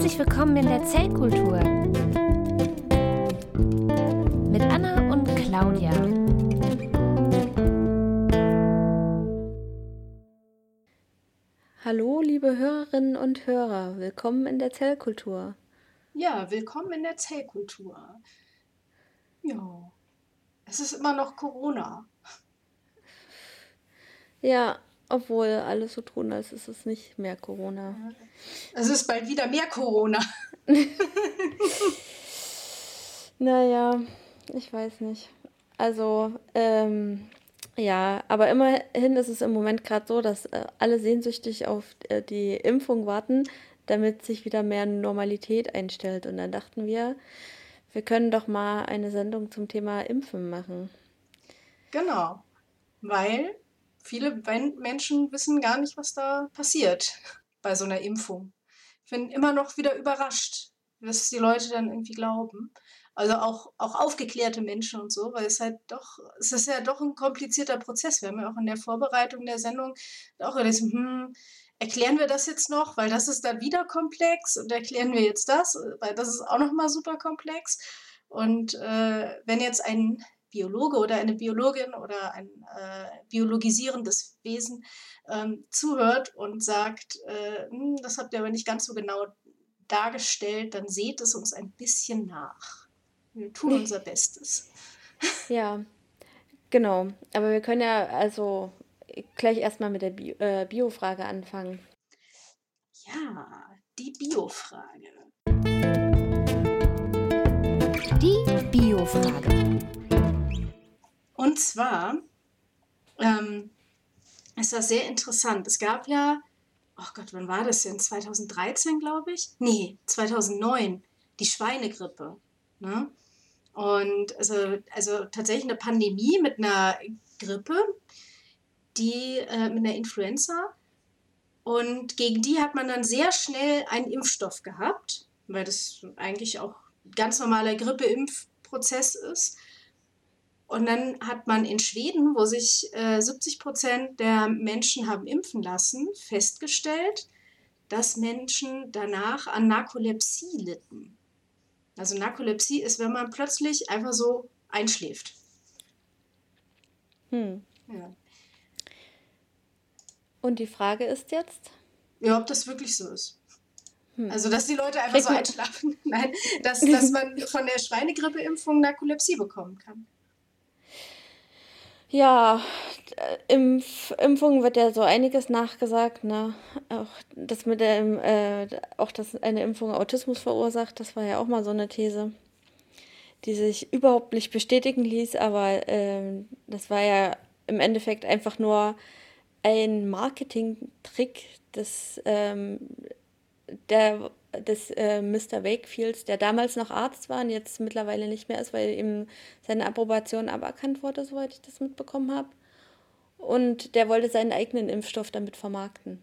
Herzlich willkommen in der Zellkultur mit Anna und Claudia. Hallo, liebe Hörerinnen und Hörer, willkommen in der Zellkultur. Ja, willkommen in der Zellkultur. Ja, es ist immer noch Corona. Ja, obwohl alles so tun, als ist es nicht mehr Corona. Es ist bald wieder mehr Corona. Naja, ich weiß nicht. Also, ähm, ja, aber immerhin ist es im Moment gerade so, dass äh, alle sehnsüchtig auf äh, die Impfung warten, damit sich wieder mehr Normalität einstellt. Und dann dachten wir, wir können doch mal eine Sendung zum Thema Impfen machen. Genau, weil viele Men- Menschen wissen gar nicht, was da passiert bei so einer Impfung. Ich bin immer noch wieder überrascht, was die Leute dann irgendwie glauben. Also auch, auch aufgeklärte Menschen und so, weil es halt doch, es ist ja doch ein komplizierter Prozess. Wir haben ja auch in der Vorbereitung der Sendung auch gedacht, hm, erklären wir das jetzt noch, weil das ist dann wieder komplex und erklären wir jetzt das, weil das ist auch nochmal super komplex. Und äh, wenn jetzt ein Biologe oder eine Biologin oder ein äh, biologisierendes Wesen ähm, zuhört und sagt, äh, "Hm, das habt ihr aber nicht ganz so genau dargestellt, dann seht es uns ein bisschen nach. Wir tun unser Bestes. Ja, genau. Aber wir können ja also gleich erstmal mit der Bio, äh, Bio-Frage anfangen. Ja, die Biofrage. Die Biofrage. Und zwar ähm, ist das sehr interessant. Es gab ja, oh Gott, wann war das denn? 2013, glaube ich? Nee, 2009, die Schweinegrippe. Ne? Und also, also tatsächlich eine Pandemie mit einer Grippe, die äh, mit einer Influenza. Und gegen die hat man dann sehr schnell einen Impfstoff gehabt, weil das eigentlich auch ganz normaler Grippeimpfprozess ist. Und dann hat man in Schweden, wo sich äh, 70 Prozent der Menschen haben impfen lassen, festgestellt, dass Menschen danach an Narkolepsie litten. Also Narkolepsie ist, wenn man plötzlich einfach so einschläft. Hm. Ja. Und die Frage ist jetzt? Ja, ob das wirklich so ist. Hm. Also, dass die Leute einfach Kriegt so einschlafen. Nein, dass, dass man von der Schweinegrippeimpfung Narkolepsie bekommen kann. Ja, äh, Impf Impfungen wird ja so einiges nachgesagt, ne? Auch das mit der, Im- äh, auch dass eine Impfung Autismus verursacht, das war ja auch mal so eine These, die sich überhaupt nicht bestätigen ließ, aber ähm, das war ja im Endeffekt einfach nur ein Marketingtrick des, ähm, der, des äh, Mr. Wakefields, der damals noch Arzt war und jetzt mittlerweile nicht mehr ist, weil ihm seine Approbation aberkannt wurde, soweit ich das mitbekommen habe. Und der wollte seinen eigenen Impfstoff damit vermarkten.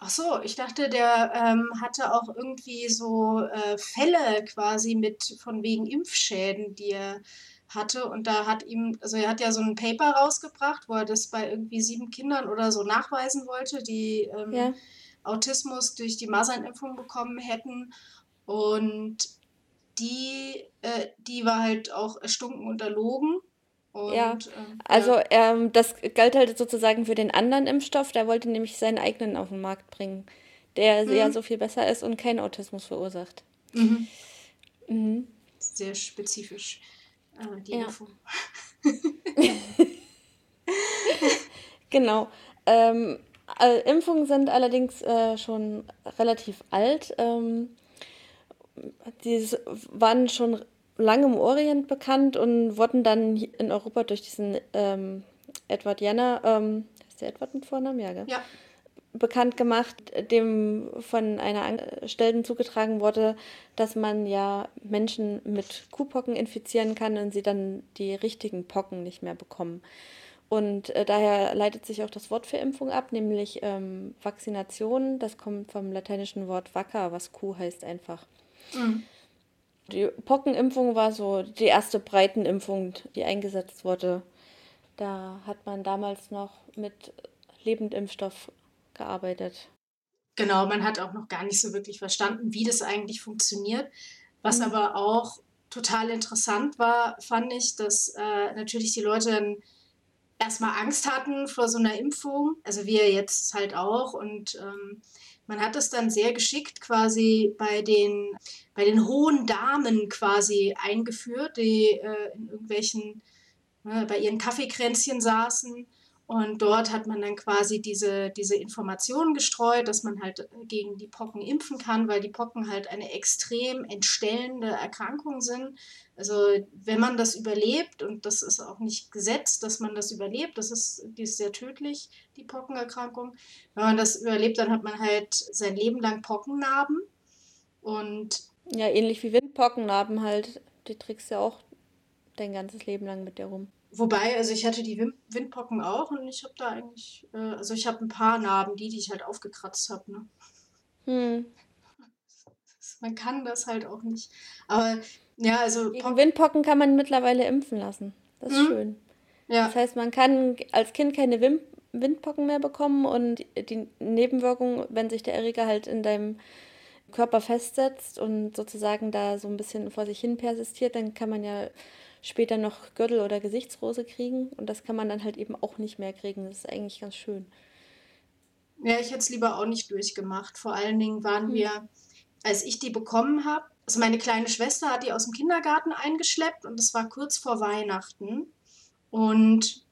Ach so, ich dachte, der ähm, hatte auch irgendwie so äh, Fälle quasi mit von wegen Impfschäden, die er hatte. Und da hat ihm, also er hat ja so ein Paper rausgebracht, wo er das bei irgendwie sieben Kindern oder so nachweisen wollte, die ähm, Ja. Autismus durch die Masernimpfung bekommen hätten. Und die, äh, die war halt auch erstunken und erlogen. Und, Ja, ähm, Also ja. ähm, das galt halt sozusagen für den anderen Impfstoff, der wollte nämlich seinen eigenen auf den Markt bringen, der Mhm. ja so viel besser ist und keinen Autismus verursacht. Mhm. Mhm. Sehr spezifisch, äh, die Ja. Impfung. Genau. Ähm, äh, Impfungen sind allerdings äh, schon relativ alt. Ähm, die waren schon lange im Orient bekannt und wurden dann in Europa durch diesen ähm, Edward Jenner, ähm, ist der Edward mit Vornamen? Ja, gell? Ja. bekannt gemacht, dem von einer Angestellten zugetragen wurde, dass man ja Menschen mit Kuhpocken infizieren kann und sie dann die richtigen Pocken nicht mehr bekommen. Und äh, daher leitet sich auch das Wort für Impfung ab, nämlich ähm, Vaccination. Das kommt vom lateinischen Wort vacca, was Kuh heißt einfach. Mhm. Die Pockenimpfung war so die erste Breitenimpfung, die eingesetzt wurde. Da hat man damals noch mit Lebendimpfstoff gearbeitet. Genau, man hat auch noch gar nicht so wirklich verstanden, wie das eigentlich funktioniert. Was mhm. aber auch total interessant war, fand ich, dass äh, natürlich die Leute dann erstmal Angst hatten vor so einer Impfung, also wir jetzt halt auch. Und ähm, man hat es dann sehr geschickt quasi bei den, bei den hohen Damen quasi eingeführt, die äh, in irgendwelchen, äh, bei ihren Kaffeekränzchen saßen und dort hat man dann quasi diese, diese Informationen gestreut, dass man halt gegen die Pocken impfen kann, weil die Pocken halt eine extrem entstellende Erkrankung sind. Also wenn man das überlebt, und das ist auch nicht gesetzt, dass man das überlebt, das ist, die ist sehr tödlich, die Pockenerkrankung. Wenn man das überlebt, dann hat man halt sein Leben lang Pockennarben. Und ja, ähnlich wie Windpockennarben halt. Die trägst ja auch dein ganzes Leben lang mit dir rum. Wobei, also ich hatte die Windpocken auch und ich habe da eigentlich, äh, also ich habe ein paar Narben, die, die ich halt aufgekratzt habe. Ne? Hm. Man kann das halt auch nicht. Aber ja, also. Gegen Windpocken kann man mittlerweile impfen lassen. Das ist hm. schön. Ja. Das heißt, man kann als Kind keine Wim Windpocken mehr bekommen und die Nebenwirkung, wenn sich der Erreger halt in deinem Körper festsetzt und sozusagen da so ein bisschen vor sich hin persistiert, dann kann man ja später noch Gürtel oder Gesichtsrose kriegen und das kann man dann halt eben auch nicht mehr kriegen. Das ist eigentlich ganz schön. Ja, ich hätte es lieber auch nicht durchgemacht. Vor allen Dingen waren hm. wir, als ich die bekommen habe, also meine kleine Schwester hat die aus dem Kindergarten eingeschleppt und es war kurz vor Weihnachten. Und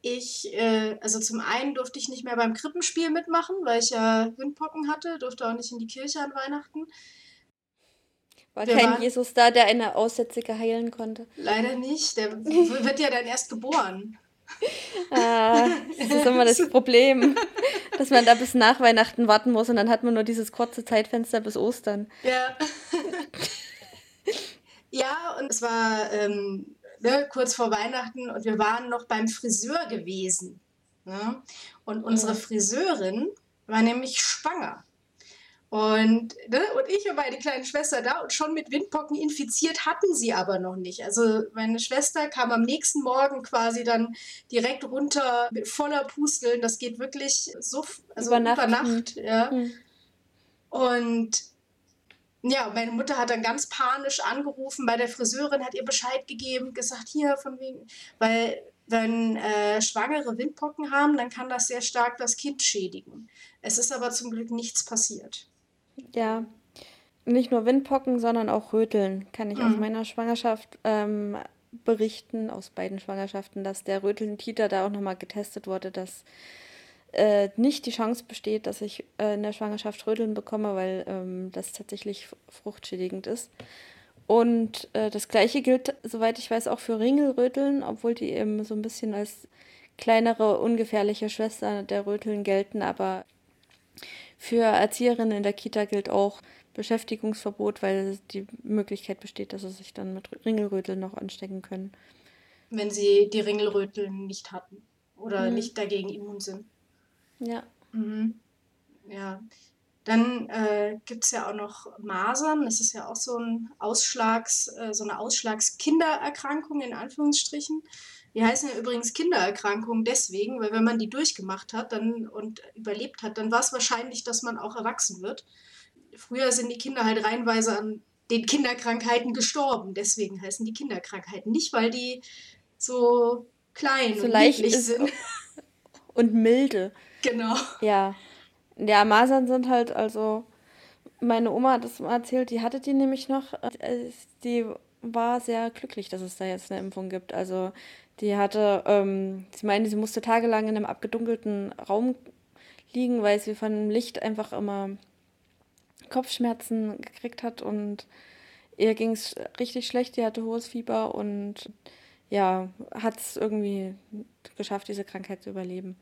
ich, äh, also zum einen durfte ich nicht mehr beim Krippenspiel mitmachen, weil ich ja Windpocken hatte, durfte auch nicht in die Kirche an Weihnachten. War der kein war, Jesus da, der eine Aussätzige heilen konnte? Leider nicht. Der wird ja dann erst geboren. Ah, das ist immer das Problem, dass man da bis nach Weihnachten warten muss und dann hat man nur dieses kurze Zeitfenster bis Ostern. Ja. ja, und es war ähm, ne, kurz vor Weihnachten und wir waren noch beim Friseur gewesen. Ne? Und unsere Friseurin war nämlich schwanger. Und, ne, und ich und meine kleine Schwester da und schon mit Windpocken infiziert hatten sie aber noch nicht. Also meine Schwester kam am nächsten Morgen quasi dann direkt runter mit voller Pusteln. Das geht wirklich so also über Nacht. Über Nacht ja. Mhm. Und ja, meine Mutter hat dann ganz panisch angerufen bei der Friseurin, hat ihr Bescheid gegeben, gesagt, hier von wegen, weil wenn äh, Schwangere Windpocken haben, dann kann das sehr stark das Kind schädigen. Es ist aber zum Glück nichts passiert. Ja, nicht nur Windpocken, sondern auch Röteln kann ich aus mhm. meiner Schwangerschaft ähm, berichten, aus beiden Schwangerschaften, dass der Röteln-Titer da auch nochmal getestet wurde, dass äh, nicht die Chance besteht, dass ich äh, in der Schwangerschaft Röteln bekomme, weil ähm, das tatsächlich fruchtschädigend ist. Und äh, das gleiche gilt, soweit ich weiß, auch für Ringelröteln, obwohl die eben so ein bisschen als kleinere, ungefährliche Schwester der Röteln gelten, aber für Erzieherinnen in der Kita gilt auch Beschäftigungsverbot, weil die Möglichkeit besteht, dass sie sich dann mit Ringelröteln noch anstecken können. Wenn sie die Ringelröteln nicht hatten oder mhm. nicht dagegen immun sind. Ja. Mhm. Ja. Dann äh, gibt es ja auch noch Masern. Das ist ja auch so, ein Ausschlags, äh, so eine Ausschlagskindererkrankung in Anführungsstrichen. Die heißen ja übrigens Kindererkrankungen deswegen, weil wenn man die durchgemacht hat dann, und überlebt hat, dann war es wahrscheinlich, dass man auch erwachsen wird. Früher sind die Kinder halt reihenweise an den Kinderkrankheiten gestorben. Deswegen heißen die Kinderkrankheiten. Nicht, weil die so klein so und leicht sind. Und milde. Genau. Ja. Ja, Masern sind halt also. Meine Oma hat das mal erzählt, die hatte die nämlich noch. Äh, die war sehr glücklich, dass es da jetzt eine Impfung gibt. Also die hatte, ähm, sie meinte, sie musste tagelang in einem abgedunkelten Raum liegen, weil sie von dem Licht einfach immer Kopfschmerzen gekriegt hat und ihr ging es richtig schlecht. Die hatte hohes Fieber und ja, hat es irgendwie geschafft, diese Krankheit zu überleben.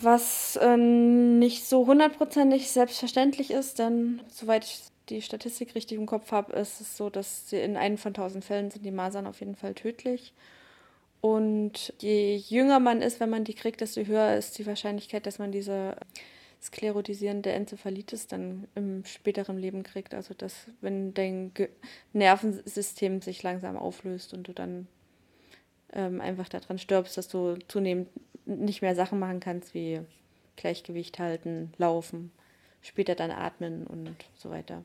Was äh, nicht so hundertprozentig selbstverständlich ist, denn soweit ich die Statistik richtig im Kopf habe, ist es so, dass in einem von tausend Fällen sind die Masern auf jeden Fall tödlich. Und je jünger man ist, wenn man die kriegt, desto höher ist die Wahrscheinlichkeit, dass man diese sklerotisierende Enzephalitis dann im späteren Leben kriegt. Also dass, wenn dein Nervensystem sich langsam auflöst und du dann ähm, einfach daran stirbst, dass du zunehmend nicht mehr Sachen machen kannst wie Gleichgewicht halten, laufen, später dann atmen und so weiter.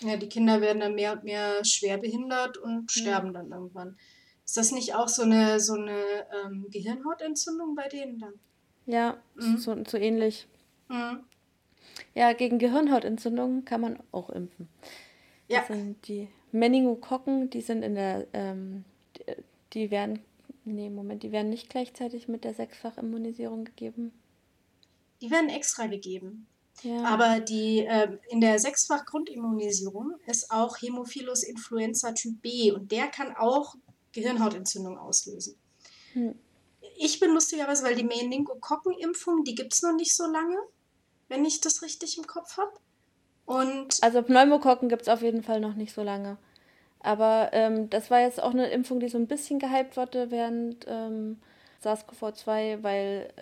Ja, die Kinder werden dann mehr und mehr schwer behindert und sterben dann irgendwann. Ist das nicht auch so eine, so eine ähm, Gehirnhautentzündung bei denen dann? Ja, mhm. so, so ähnlich. Mhm. Ja, gegen Gehirnhautentzündungen kann man auch impfen. Ja. Das sind die Meningokokken, die sind in der, ähm, die werden, nee, Moment, die werden nicht gleichzeitig mit der Sechsfachimmunisierung gegeben. Die werden extra gegeben. Ja. Aber die, äh, in der Sechsfach-Grundimmunisierung ist auch Hämophilus influenza Typ B und der kann auch Gehirnhautentzündung auslösen. Hm. Ich bin lustigerweise, weil die Meningokokken-Impfung, die gibt es noch nicht so lange, wenn ich das richtig im Kopf habe. Und also Pneumokokken gibt es auf jeden Fall noch nicht so lange. Aber ähm, das war jetzt auch eine Impfung, die so ein bisschen gehypt wurde während ähm, SARS-CoV-2, weil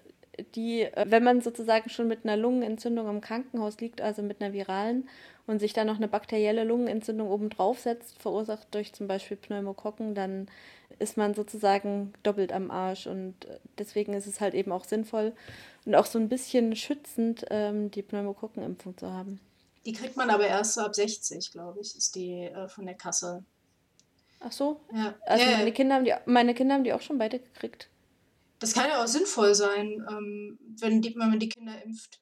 die, äh, wenn man sozusagen schon mit einer Lungenentzündung im Krankenhaus liegt, also mit einer viralen, und sich dann noch eine bakterielle Lungenentzündung obendrauf setzt, verursacht durch zum Beispiel Pneumokokken, dann ist man sozusagen doppelt am Arsch. Und deswegen ist es halt eben auch sinnvoll und auch so ein bisschen schützend, ähm, die Pneumokokkenimpfung zu haben. Die kriegt man aber erst so ab 60, glaube ich, ist die äh, von der Kasse. Ach so? Ja. Also ja, meine, Kinder haben die, meine Kinder haben die auch schon beide gekriegt. Das kann ja auch sinnvoll sein, ähm, wenn, die, wenn man die Kinder impft.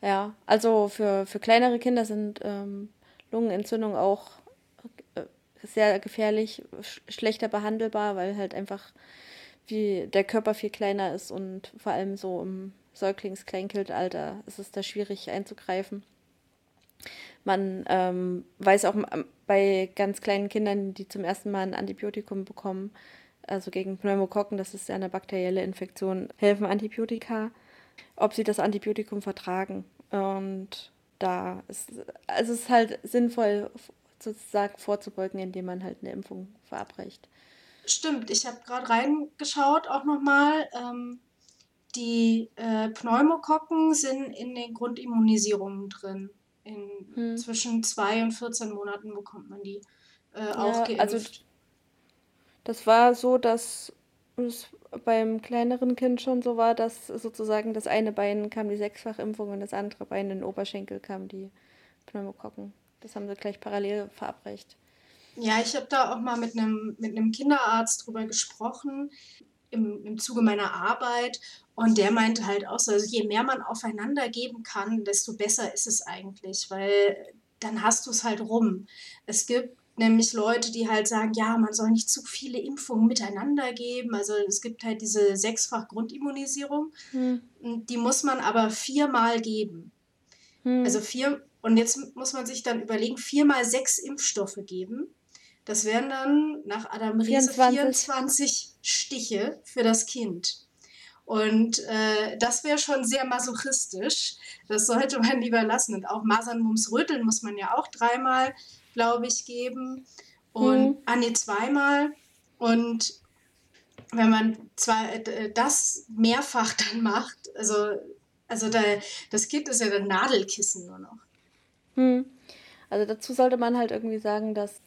Ja, also für, für kleinere Kinder sind ähm, Lungenentzündungen auch äh, sehr gefährlich, sch schlechter behandelbar, weil halt einfach wie der Körper viel kleiner ist und vor allem so im Säuglings-Kleinkindalter ist es da schwierig einzugreifen. Man ähm, weiß auch bei ganz kleinen Kindern, die zum ersten Mal ein Antibiotikum bekommen, also gegen Pneumokokken, das ist ja eine bakterielle Infektion, helfen Antibiotika ob sie das Antibiotikum vertragen. Und da ist also es ist halt sinnvoll, sozusagen vorzubeugen, indem man halt eine Impfung verabreicht. Stimmt, ich habe gerade reingeschaut auch nochmal. Ähm, die äh, Pneumokokken sind in den Grundimmunisierungen drin. In hm. Zwischen zwei und 14 Monaten bekommt man die äh, auch ja, geimpft. Also das war so, dass es beim kleineren Kind schon so war, dass sozusagen das eine Bein kam die Sechsfachimpfung und das andere Bein in den Oberschenkel kam die Pneumokokken. Das haben sie gleich parallel verabreicht. Ja, ich habe da auch mal mit einem mit Kinderarzt drüber gesprochen im, im Zuge meiner Arbeit und der meinte halt auch so, also je mehr man aufeinander geben kann, desto besser ist es eigentlich, weil dann hast du es halt rum. Es gibt nämlich Leute, die halt sagen, ja, man soll nicht zu viele Impfungen miteinander geben. Also es gibt halt diese sechsfach Grundimmunisierung. Hm. Die muss man aber viermal geben. Hm. Also vier, und jetzt muss man sich dann überlegen, viermal sechs Impfstoffe geben. Das wären dann nach Adam Riese 24, 24 Stiche für das Kind. Und äh, das wäre schon sehr masochistisch. Das sollte man lieber lassen. Und auch Masern, Mumps, Röteln muss man ja auch dreimal glaube ich, geben. Und mhm. ah, nee, zweimal. Und wenn man äh, das mehrfach dann macht, also, also da, das Kind ist ja ein Nadelkissen nur noch. Hm. Also dazu sollte man halt irgendwie sagen, dass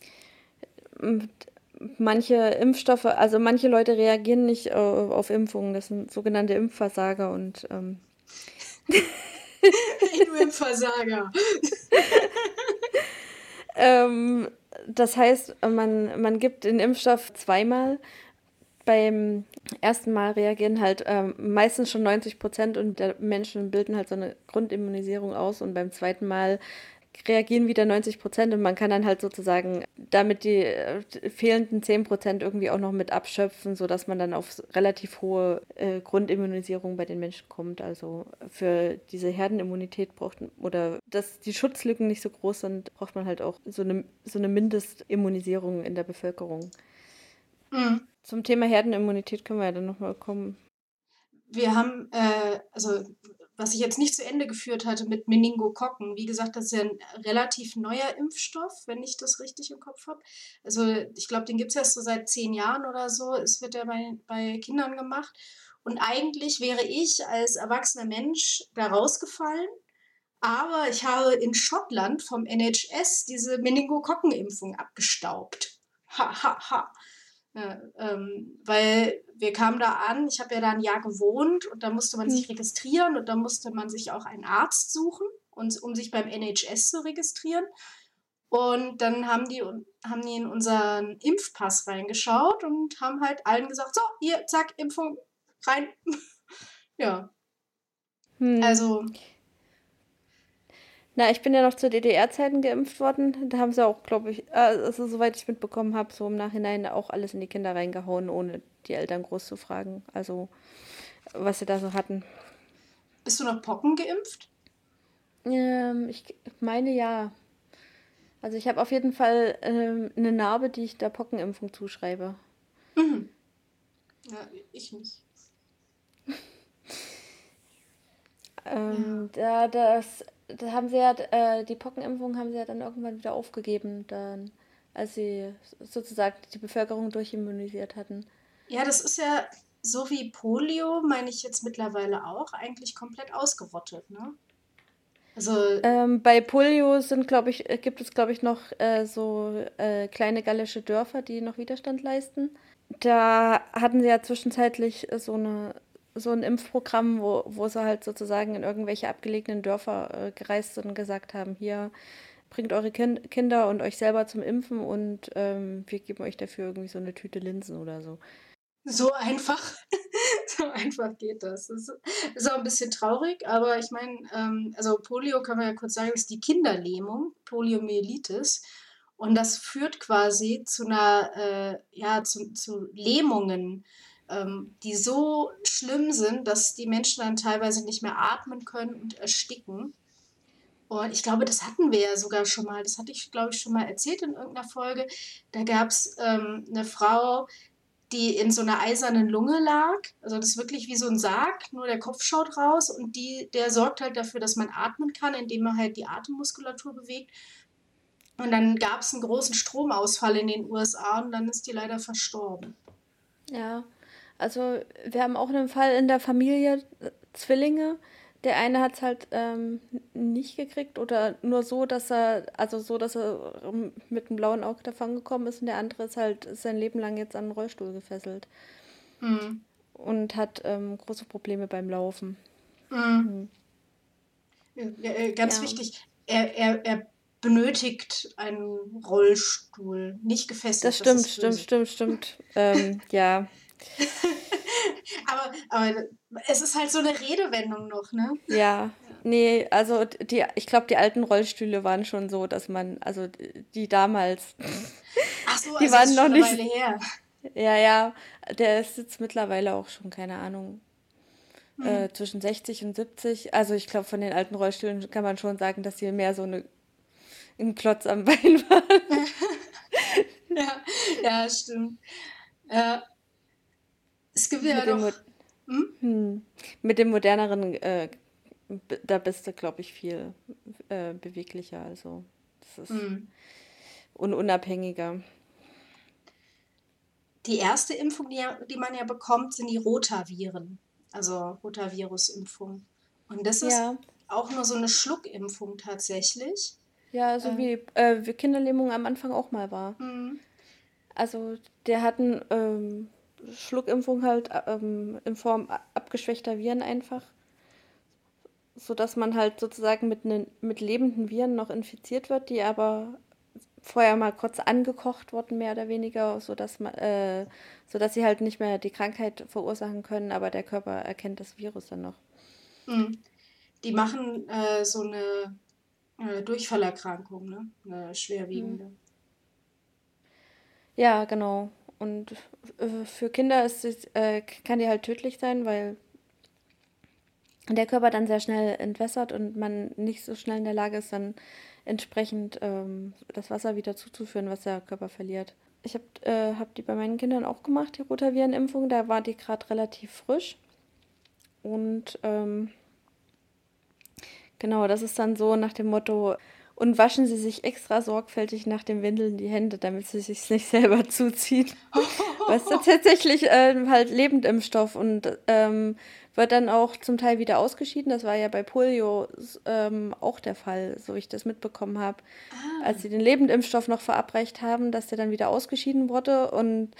ähm, manche Impfstoffe, also manche Leute reagieren nicht äh, auf Impfungen, das sind sogenannte Impfversager und ähm Impfversager. Ähm, das heißt, man, man gibt den Impfstoff zweimal. Beim ersten Mal reagieren halt ähm, meistens schon 90 Prozent und der Menschen bilden halt so eine Grundimmunisierung aus und beim zweiten Mal reagieren wieder 90 Prozent und man kann dann halt sozusagen damit die äh, fehlenden 10 Prozent irgendwie auch noch mit abschöpfen, sodass man dann auf relativ hohe äh, Grundimmunisierung bei den Menschen kommt. Also für diese Herdenimmunität braucht oder dass die Schutzlücken nicht so groß sind, braucht man halt auch so eine, so eine Mindestimmunisierung in der Bevölkerung. Mhm. Zum Thema Herdenimmunität können wir ja dann nochmal kommen. Wir haben, äh, also was ich jetzt nicht zu Ende geführt hatte mit Meningokokken. Wie gesagt, das ist ja ein relativ neuer Impfstoff, wenn ich das richtig im Kopf habe. Also ich glaube, den gibt es erst so seit zehn Jahren oder so. Es wird ja bei, bei Kindern gemacht. Und eigentlich wäre ich als erwachsener Mensch da rausgefallen. Aber ich habe in Schottland vom NHS diese Meningokokkenimpfung abgestaubt. Ha, ha, ha. Ja, ähm, weil wir kamen da an, ich habe ja da ein Jahr gewohnt und da musste man sich Hm. registrieren und da musste man sich auch einen Arzt suchen, und, um sich beim NHS zu registrieren. Und dann haben die, haben die in unseren Impfpass reingeschaut und haben halt allen gesagt, so, hier, zack, Impfung, rein. ja, Hm. also, Na, ich bin ja noch zu DDR-Zeiten geimpft worden. Da haben sie auch, glaube ich, äh, also soweit ich mitbekommen habe, so im Nachhinein auch alles in die Kinder reingehauen, ohne die Eltern groß zu fragen. Also, was sie da so hatten. bist du noch Pocken geimpft? Ähm, ich meine ja. Also ich habe auf jeden Fall ähm, eine Narbe, die ich der Pockenimpfung zuschreibe. Mhm. Ja, ich nicht. Ähm, da, das, da haben sie ja, äh, die Pockenimpfung haben sie ja dann irgendwann wieder aufgegeben, dann, als sie sozusagen die Bevölkerung durchimmunisiert hatten. Ja, das ist ja so wie Polio, meine ich jetzt mittlerweile auch, eigentlich komplett ausgerottet, ne? Also, Ähm, bei Polio sind, glaube ich, äh, gibt es, glaube ich, noch äh, so äh, kleine gallische Dörfer, die noch Widerstand leisten. Da hatten sie ja zwischenzeitlich so eine, so ein Impfprogramm, wo, wo sie halt sozusagen in irgendwelche abgelegenen Dörfer äh, gereist sind und gesagt haben, hier bringt eure kind Kinder und euch selber zum Impfen und ähm, wir geben euch dafür irgendwie so eine Tüte Linsen oder so. so einfach, so einfach geht das. Das ist, auch ein bisschen traurig, aber ich meine, ähm, also Polio kann man ja kurz sagen, ist die Kinderlähmung, Poliomyelitis. Und das führt quasi zu einer, äh, ja, zu, zu Lähmungen, ähm, die so schlimm sind, dass die Menschen dann teilweise nicht mehr atmen können und ersticken. Und ich glaube, das hatten wir ja sogar schon mal. Das hatte ich, glaube ich, schon mal erzählt in irgendeiner Folge. Da gab es ähm, eine Frau, die in so einer eisernen Lunge lag. Also das ist wirklich wie so ein Sarg, nur der Kopf schaut raus und die, der sorgt halt dafür, dass man atmen kann, indem man halt die Atemmuskulatur bewegt. Und dann gab es einen großen Stromausfall in den USA und dann ist die leider verstorben. Ja, also wir haben auch einen Fall in der Familie, Zwillinge. Der eine hat es halt ähm, nicht gekriegt oder nur so, dass er, also so, dass er ähm, mit einem blauen Auge davon gekommen ist und der andere ist halt sein Leben lang jetzt an einen Rollstuhl gefesselt Mhm. und hat ähm, große Probleme beim Laufen. Mhm. Äh, ganz Ja. wichtig, er, er, er benötigt einen Rollstuhl, nicht gefesselt. Das stimmt, ist stimmt, böse. stimmt, stimmt. Ähm, ja, Aber, aber es ist halt so eine Redewendung noch, ne? ja. Nee, also die, ich glaube, die alten Rollstühle waren schon so, dass man, also die damals, Ach so, Die also waren noch nicht- her. Ja, ja, der ist jetzt mittlerweile auch schon, keine Ahnung, Hm. äh, zwischen 60 und 70. Also ich glaube, von den alten Rollstühlen kann man schon sagen, dass sie mehr so eine, ein Klotz am Bein waren. Ja, ja, stimmt. Ja. Es gibt ja Mit dem, noch. Mo- Hm? hm, mit dem moderneren, äh, da bist du, glaube ich, viel äh, beweglicher. Also das ist Hm. und unabhängiger. Die erste Impfung, die, die man ja bekommt, sind die Rotaviren. Also Rotavirus-Impfung. Und das ist Ja, auch nur so eine Schluckimpfung tatsächlich. ja, so Ähm. wie, äh, wie Kinderlähmung am Anfang auch mal war. Hm. Also der hat eine ähm, Schluckimpfung halt ähm, in Form abgeschwächter Viren einfach, sodass man halt sozusagen mit, nen, mit lebenden Viren noch infiziert wird, die aber vorher mal kurz angekocht wurden, mehr oder weniger, sodass man, äh, sodass sie halt nicht mehr die Krankheit verursachen können, aber der Körper erkennt das Virus dann noch. Hm. Die machen äh, so eine äh, Durchfallerkrankung, ne? Eine schwerwiegende. Ja, genau. Und äh, für Kinder ist äh, kann die halt tödlich sein, weil der Körper dann sehr schnell entwässert und man nicht so schnell in der Lage ist, dann entsprechend ähm, das Wasser wieder zuzuführen, was der Körper verliert. Ich habe äh, hab die bei meinen Kindern auch gemacht, die Rotavirenimpfung. Da war die gerade relativ frisch. Und ähm, genau, das ist dann so nach dem Motto, und waschen Sie sich extra sorgfältig nach dem Windeln die Hände, damit Sie sich nicht selber zuziehen. Was ist tatsächlich ähm, halt Lebendimpfstoff und ähm, wird dann auch zum Teil wieder ausgeschieden. Das war ja bei Polio ähm, auch der Fall, so wie ich das mitbekommen habe. Ah. Als sie den Lebendimpfstoff noch verabreicht haben, dass der dann wieder ausgeschieden wurde und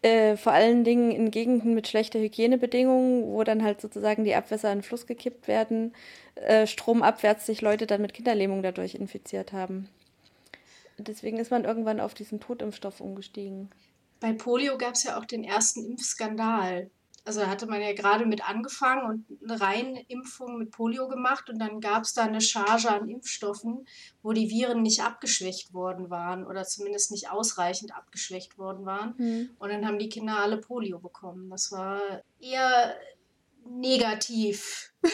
Äh, vor allen Dingen in Gegenden mit schlechter Hygienebedingungen, wo dann halt sozusagen die Abwässer in den Fluss gekippt werden, äh, stromabwärts sich Leute dann mit Kinderlähmung dadurch infiziert haben. Deswegen ist man irgendwann auf diesen Totimpfstoff umgestiegen. Bei Polio gab es ja auch den ersten Impfskandal. Also da hatte man ja gerade mit angefangen und eine Reinimpfung mit Polio gemacht und dann gab es da eine Charge an Impfstoffen, wo die Viren nicht abgeschwächt worden waren oder zumindest nicht ausreichend abgeschwächt worden waren. Mhm. Und dann haben die Kinder alle Polio bekommen. Das war eher negativ.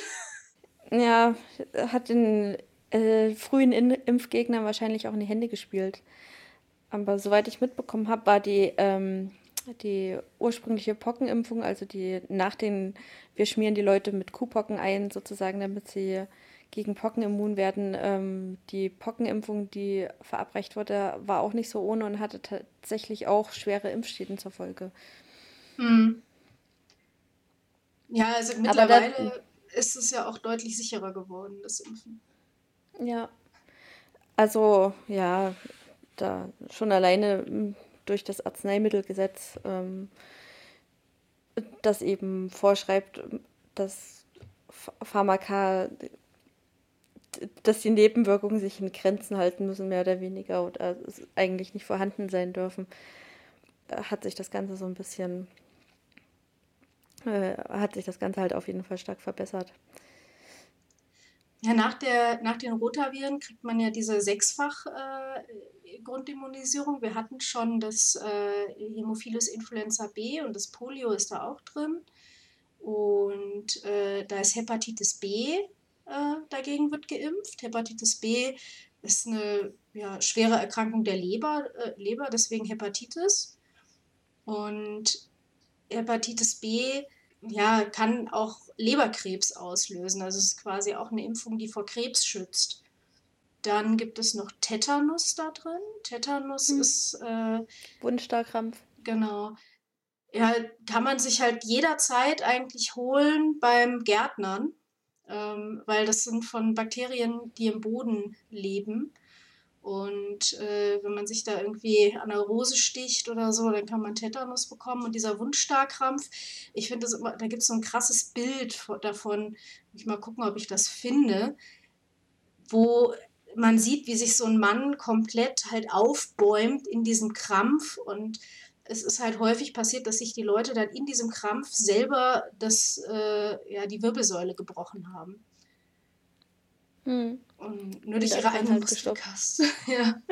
Ja, hat den äh, frühen In Impfgegnern wahrscheinlich auch in die Hände gespielt. Aber soweit ich mitbekommen habe, war die ähm, die ursprüngliche Pockenimpfung, also die nach den, wir schmieren die Leute mit Kuhpocken ein, sozusagen, damit sie gegen Pocken immun werden. Ähm, die Pockenimpfung, die verabreicht wurde, war auch nicht so ohne und hatte tatsächlich auch schwere Impfschäden zur Folge. Hm. Ja, also mittlerweile da, ist es ja auch deutlich sicherer geworden, das Impfen. Ja. Also, ja, da schon alleine hm, durch das Arzneimittelgesetz, ähm, das eben vorschreibt, dass Pharmaka, dass die Nebenwirkungen sich in Grenzen halten müssen, mehr oder weniger, oder eigentlich nicht vorhanden sein dürfen, äh, hat sich das Ganze so ein bisschen, äh, hat sich das Ganze halt auf jeden Fall stark verbessert. Ja, nach, der, nach den Rotaviren kriegt man ja diese sechsfach äh, Grundimmunisierung. Wir hatten schon das äh, Hämophilus influenza B und das Polio ist da auch drin. Und äh, da ist Hepatitis B, äh, dagegen wird geimpft. Hepatitis B ist eine ja, schwere Erkrankung der Leber, äh, Leber, deswegen Hepatitis. Und Hepatitis B ja, kann auch Leberkrebs auslösen. Also es ist quasi auch eine Impfung, die vor Krebs schützt. Dann gibt es noch Tetanus da drin. Tetanus hm. ist. Äh, Wundstarkrampf. Genau. Ja, kann man sich halt jederzeit eigentlich holen beim Gärtnern, ähm, weil das sind von Bakterien, die im Boden leben. Und äh, wenn man sich da irgendwie an der Rose sticht oder so, dann kann man Tetanus bekommen. Und dieser Wundstarkrampf, ich finde da gibt es so ein krasses Bild davon. Ich mal gucken, ob ich das finde, wo man sieht, wie sich so ein Mann komplett halt aufbäumt in diesem Krampf und es ist halt häufig passiert, dass sich die Leute dann in diesem Krampf selber das, äh, ja, die Wirbelsäule gebrochen haben. Hm. Und nur durch ihre eigenen ja.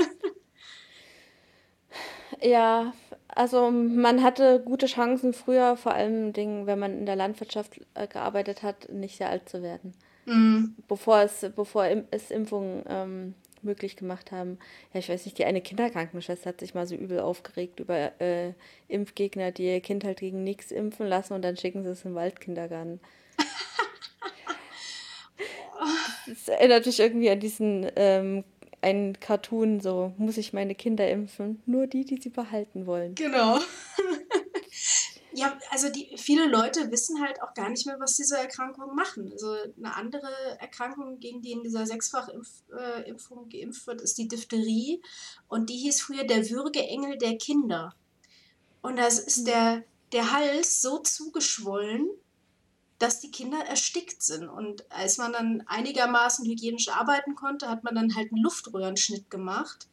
ja, also man hatte gute Chancen früher, vor allem Dingen, wenn man in der Landwirtschaft äh, gearbeitet hat, nicht sehr alt zu werden. Mhm. Bevor es, bevor es Impfungen ähm, möglich gemacht haben. Ja, ich weiß nicht, die eine Kinderkrankenschwester hat sich mal so übel aufgeregt über äh, Impfgegner, die ihr Kind halt gegen nichts impfen lassen und dann schicken sie es in den Waldkindergarten. Das erinnert mich irgendwie an diesen ähm, einen Cartoon, so muss ich meine Kinder impfen. Nur die, die sie behalten wollen. Genau. ja, also die, viele Leute wissen halt auch gar nicht mehr, was diese Erkrankungen machen. Also eine andere Erkrankung, gegen die in dieser Sechsfachimpfung äh, geimpft wird, ist die Diphtherie. Und die hieß früher der Würgeengel der Kinder. Und das ist hm. der, der Hals so zugeschwollen, dass die Kinder erstickt sind. Und als man dann einigermaßen hygienisch arbeiten konnte, hat man dann halt einen Luftröhrenschnitt gemacht,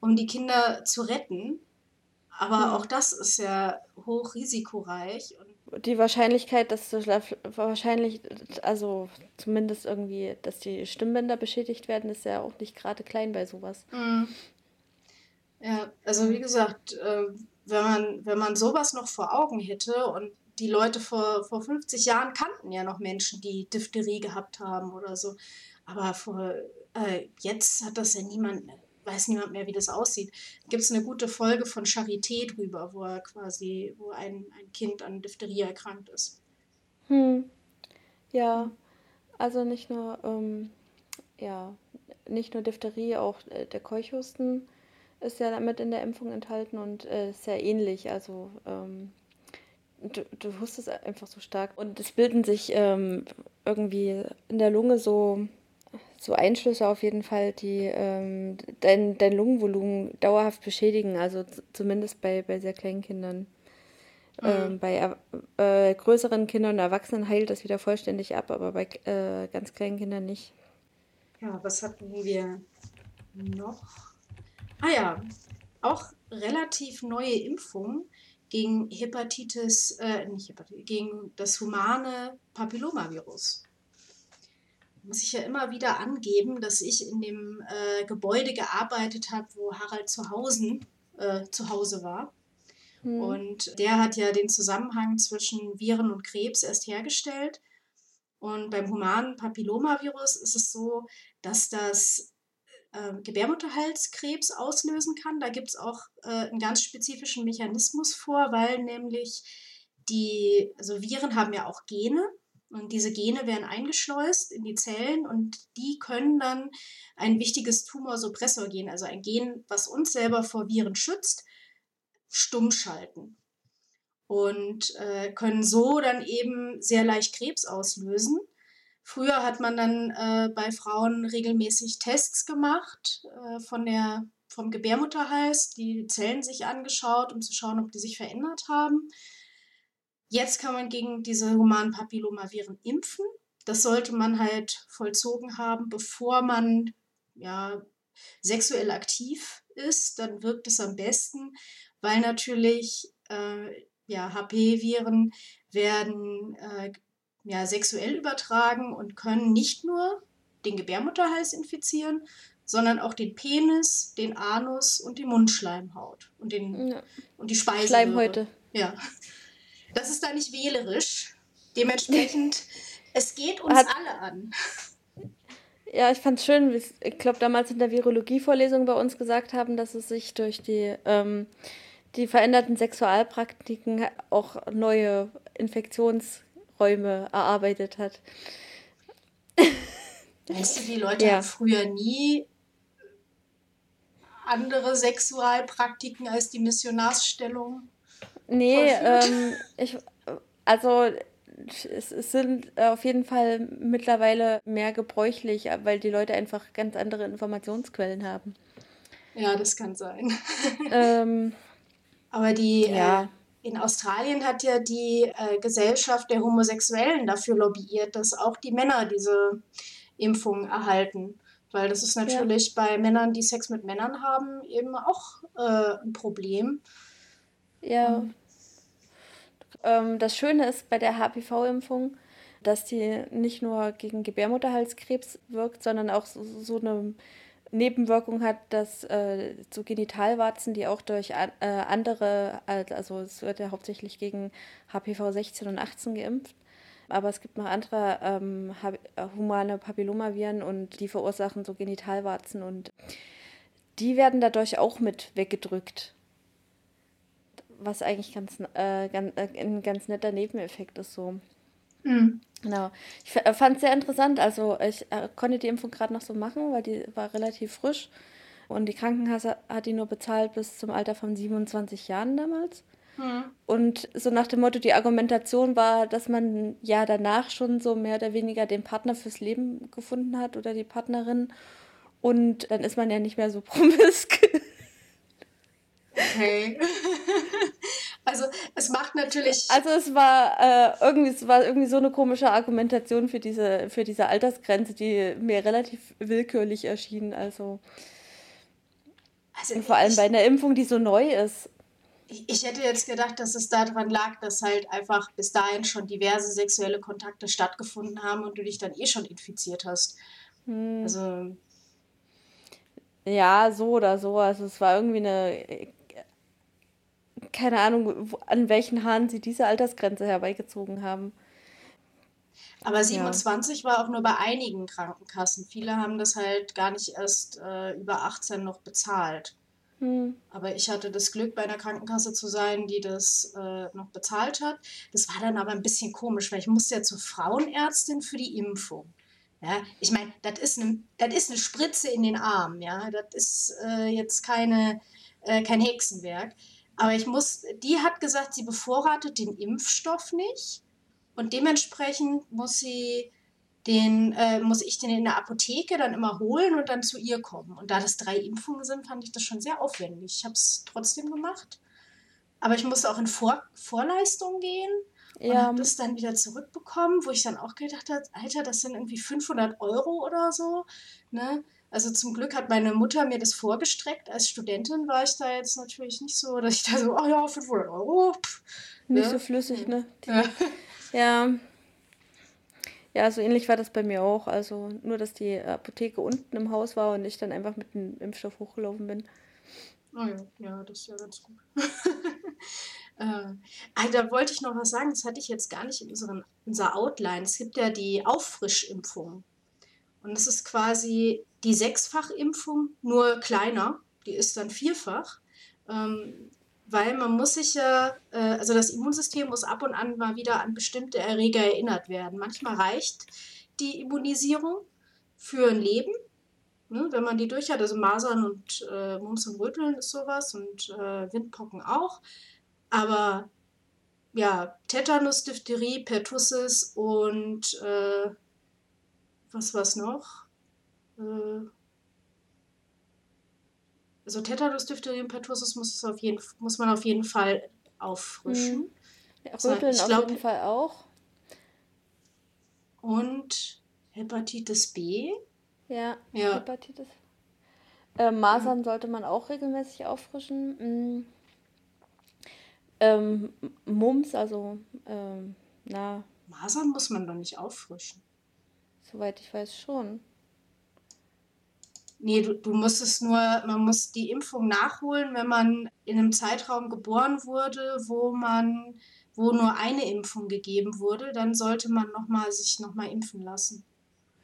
um die Kinder zu retten. Aber mhm. auch das ist ja hochrisikoreich. Und die Wahrscheinlichkeit, dass du wahrscheinlich, also zumindest irgendwie, dass die Stimmbänder beschädigt werden, ist ja auch nicht gerade klein bei sowas. Mhm. Ja, also wie gesagt, äh, wenn man, wenn man sowas noch vor Augen hätte und die Leute vor, vor 50 Jahren kannten ja noch Menschen, die Diphtherie gehabt haben oder so. Aber vor, äh, jetzt hat das ja niemand, weiß niemand mehr, wie das aussieht. Gibt es eine gute Folge von Charité drüber, wo er quasi, wo ein, ein Kind an Diphtherie erkrankt ist. Hm. Ja, also nicht nur, ähm, ja, nicht nur Diphtherie, auch äh, der Keuchhusten ist ja damit in der Impfung enthalten und äh, sehr ähnlich. Also ähm, du, du hustest einfach so stark. Und es bilden sich ähm, irgendwie in der Lunge so, so Einschlüsse auf jeden Fall, die ähm, dein, dein Lungenvolumen dauerhaft beschädigen. Also zumindest bei, bei sehr kleinen Kindern. Mhm. Ähm, bei äh, größeren Kindern und Erwachsenen heilt das wieder vollständig ab, aber bei äh, ganz kleinen Kindern nicht. Ja, was hatten wir noch? Ah ja, auch relativ neue Impfungen gegen Hepatitis, äh, nicht Hepatitis, gegen das humane Papillomavirus. Muss ich ja immer wieder angeben, dass ich in dem äh, Gebäude gearbeitet habe, wo Harald zu Hause, äh, zu Hause war. Hm. Und der hat ja den Zusammenhang zwischen Viren und Krebs erst hergestellt. Und beim humanen Papillomavirus ist es so, dass das äh, Gebärmutterhalskrebs auslösen kann. Da gibt es auch äh, einen ganz spezifischen Mechanismus vor, weil nämlich die, also Viren haben ja auch Gene und diese Gene werden eingeschleust in die Zellen und die können dann ein wichtiges Tumorsuppressorgen, also ein Gen, was uns selber vor Viren schützt, stumm schalten und äh, können so dann eben sehr leicht Krebs auslösen. Früher hat man dann äh, bei Frauen regelmäßig Tests gemacht äh, von der, vom Gebärmutterhals, die Zellen sich angeschaut, um zu schauen, ob die sich verändert haben. Jetzt kann man gegen diese humanen Papillomaviren impfen. Das sollte man halt vollzogen haben, bevor man ja, sexuell aktiv ist. Dann wirkt es am besten, weil natürlich äh, ja, HP-Viren werden äh, ja, sexuell übertragen und können nicht nur den Gebärmutterhals infizieren, sondern auch den Penis, den Anus und die Mundschleimhaut und, den, ja. und die Speiseröhre. Schleimhäute. Ja. Das ist da nicht wählerisch. Dementsprechend, es geht uns Hat, alle an. Ja, ich fand es schön, wie ich glaube damals in der Virologie-Vorlesung bei uns gesagt haben, dass es sich durch die, ähm, die veränderten Sexualpraktiken auch neue Infektions- Räume erarbeitet hat. Denkst du, die Leute ja. haben früher nie andere Sexualpraktiken als die Missionarsstellung? Nee, ähm, ich, also es, es, sind auf jeden Fall mittlerweile mehr gebräuchlich, weil die Leute einfach ganz andere Informationsquellen haben. Ja, das kann sein. Ähm, Aber die, ja. Äh, in Australien hat ja die äh, Gesellschaft der Homosexuellen dafür lobbyiert, dass auch die Männer diese Impfung erhalten. Weil das ist natürlich ja. bei Männern, die Sex mit Männern haben, eben auch äh, ein Problem. Ja. Ähm, das Schöne ist bei der HPV-Impfung, dass die nicht nur gegen Gebärmutterhalskrebs wirkt, sondern auch so, eine Nebenwirkung hat, dass äh, so Genitalwarzen, die auch durch äh, andere, also es wird ja hauptsächlich gegen HPV 16 und 18 geimpft, aber es gibt noch andere ähm, humane Papillomaviren und die verursachen so Genitalwarzen und die werden dadurch auch mit weggedrückt. Was eigentlich ganz, äh, ganz, äh, ein ganz netter Nebeneffekt ist so. Mhm. Genau. Ich äh, fand es sehr interessant. Also ich äh, konnte die Impfung gerade noch so machen, weil die war relativ frisch. Und die Krankenkasse hat die nur bezahlt bis zum Alter von 27 Jahren damals. Mhm. Und so nach dem Motto, die Argumentation war, dass man ja danach schon so mehr oder weniger den Partner fürs Leben gefunden hat oder die Partnerin. Und dann ist man ja nicht mehr so promisk. Okay. Also es macht natürlich. Also es war äh, irgendwie, es war irgendwie so eine komische Argumentation für diese, für diese Altersgrenze, die mir relativ willkürlich erschien. Also, also und vor allem bei einer Impfung, die so neu ist. Ich, ich hätte jetzt gedacht, dass es daran lag, dass halt einfach bis dahin schon diverse sexuelle Kontakte stattgefunden haben und du dich dann eh schon infiziert hast. Hm. Also. Ja, so oder so. Also es war irgendwie eine keine Ahnung, an welchen Haaren sie diese Altersgrenze herbeigezogen haben. Aber 27 ja. war auch nur bei einigen Krankenkassen. Viele haben das halt gar nicht erst äh, über 18 noch bezahlt. Hm. Aber ich hatte das Glück, bei einer Krankenkasse zu sein, die das äh, noch bezahlt hat. Das war dann aber ein bisschen komisch, weil ich musste ja zur Frauenärztin für die Impfung. Ja, ich meine, das ist, eine, eine Spritze in den Arm, ja. Das ist äh, jetzt keine, äh, kein Hexenwerk. Aber ich muss, die hat gesagt, sie bevorratet den Impfstoff nicht und dementsprechend muss sie den, äh, muss ich den in der Apotheke dann immer holen und dann zu ihr kommen. Und da das drei Impfungen sind, fand ich das schon sehr aufwendig. Ich habe es trotzdem gemacht. aber ich musste auch in Vor Vorleistung gehen und Ja, habe das dann wieder zurückbekommen, wo ich dann auch gedacht habe, Alter, das sind irgendwie 500 Euro oder so. Ne? Also zum Glück hat meine Mutter mir das vorgestreckt. Als Studentin war ich da jetzt natürlich nicht so, dass ich da so, oh ja, 500 Euro. Pff, nicht ne? so flüssig, ne? Ja. Ja. Ja, so ähnlich war das bei mir auch. Also nur, dass die Apotheke unten im Haus war und ich dann einfach mit dem Impfstoff hochgelaufen bin. Oh ja, ja, das ist ja ganz gut. äh, ah, da wollte ich noch was sagen, das hatte ich jetzt gar nicht in unseren, unserer Outline. Es gibt ja die Auffrischimpfung. Und das ist quasi die Sechsfachimpfung, nur kleiner. Die ist dann vierfach. Ähm, weil man muss sich ja, äh, also das Immunsystem muss ab und an mal wieder an bestimmte Erreger erinnert werden. Manchmal reicht die Immunisierung für ein Leben, ne, wenn man die durch hat. Also Masern und äh, Mumps und Röteln ist sowas und äh, Windpocken auch. Aber ja, Tetanus, Diphtherie, Pertussis und äh, was war's noch? Äh, also Tetanus, Diphtherie und Pertussis muss, es auf jeden, muss man auf jeden Fall auffrischen. Mhm. Röteln auf glaub- jeden Fall auch. Und Hepatitis B. Ja, Ja. Hepatitis. Äh, Masern sollte man auch regelmäßig auffrischen. Mm. Ähm, Mumps, also, ähm, na, Masern muss man doch nicht auffrischen. Soweit ich weiß schon. Nee, du, du musst es nur, man muss die Impfung nachholen, wenn man in einem Zeitraum geboren wurde, wo man, wo nur eine Impfung gegeben wurde, dann sollte man noch mal, sich nochmal impfen lassen.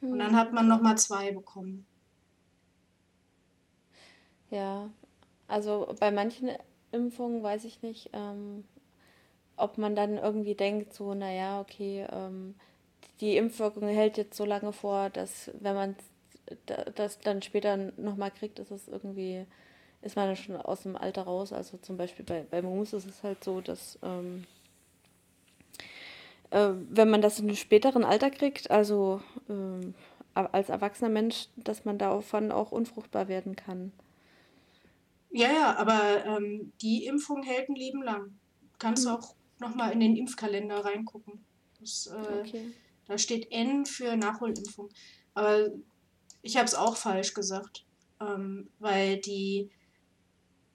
Und Hm. dann hat man nochmal zwei bekommen. Ja, also bei manchen Impfungen weiß ich nicht, ähm, ob man dann irgendwie denkt, so, naja, okay, ähm, die Impfwirkung hält jetzt so lange vor, dass wenn man da- das dann später nochmal kriegt, ist es irgendwie, ist man dann schon aus dem Alter raus. Also zum Beispiel bei, bei Mumps ist es halt so, dass ähm, äh, wenn man das in einem späteren Alter kriegt, also ähm, als erwachsener Mensch, dass man davon auch unfruchtbar werden kann. Ja, ja, aber ähm, die Impfung hält ein Leben lang. Kannst du Hm. auch nochmal in den Impfkalender reingucken. Das, äh, Okay. Da steht N für Nachholimpfung. Aber ich habe es auch falsch gesagt, ähm, weil die,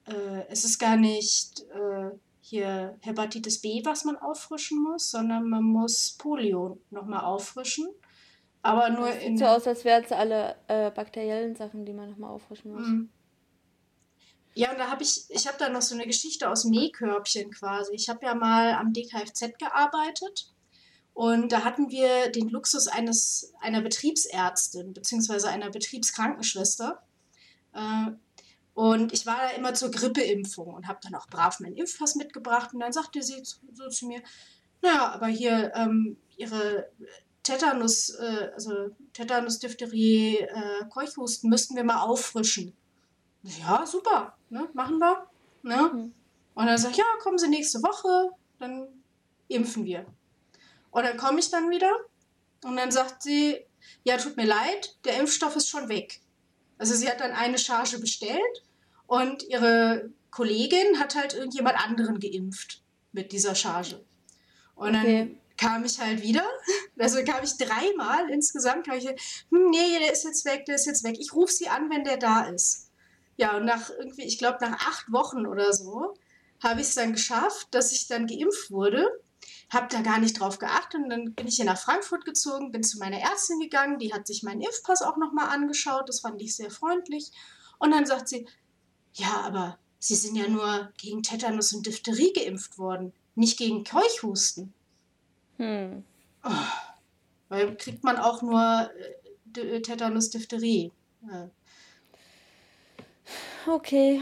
äh, es ist gar nicht äh, hier Hepatitis B, was man auffrischen muss, sondern man muss Polio nochmal auffrischen. Aber nur Das in. sieht so aus, als wären es alle äh, bakteriellen Sachen, die man nochmal auffrischen muss. Mhm. Ja, und da habe ich, ich habe da noch so eine Geschichte aus dem Nähkörbchen quasi. Ich habe ja mal am DKFZ gearbeitet und da hatten wir den Luxus eines, einer Betriebsärztin beziehungsweise einer Betriebskrankenschwester. Äh, und ich war da immer zur Grippeimpfung und habe dann auch brav meinen Impfpass mitgebracht. Und dann sagte sie so zu mir, naja, aber hier ähm, ihre Tetanus, äh, also Tetanus, Diphtherie, äh, Keuchhusten müssten wir mal auffrischen. Ja, super, ne, machen wir. Ne? Mhm. Und dann sag ich, ja, kommen Sie nächste Woche, dann impfen wir. Und dann komme ich dann wieder und dann sagt sie, ja, tut mir leid, der Impfstoff ist schon weg. Also sie hat dann eine Charge bestellt und ihre Kollegin hat halt irgendjemand anderen geimpft mit dieser Charge. Und Okay. dann kam ich halt wieder, also kam ich dreimal insgesamt, kam ich, hm, nee, der ist jetzt weg, der ist jetzt weg. Ich rufe sie an, wenn der da ist. Ja, und nach irgendwie, ich glaube, nach acht Wochen oder so, habe ich es dann geschafft, dass ich dann geimpft wurde. Habe da gar nicht drauf geachtet und dann bin ich hier nach Frankfurt gezogen, bin zu meiner Ärztin gegangen, die hat sich meinen Impfpass auch nochmal angeschaut, das fand ich sehr freundlich. Und dann sagt sie, ja, aber Sie sind ja nur gegen Tetanus und Diphtherie geimpft worden, nicht gegen Keuchhusten. Hm. Weil kriegt man auch nur äh, Tetanus, Diphtherie. Ja. Okay.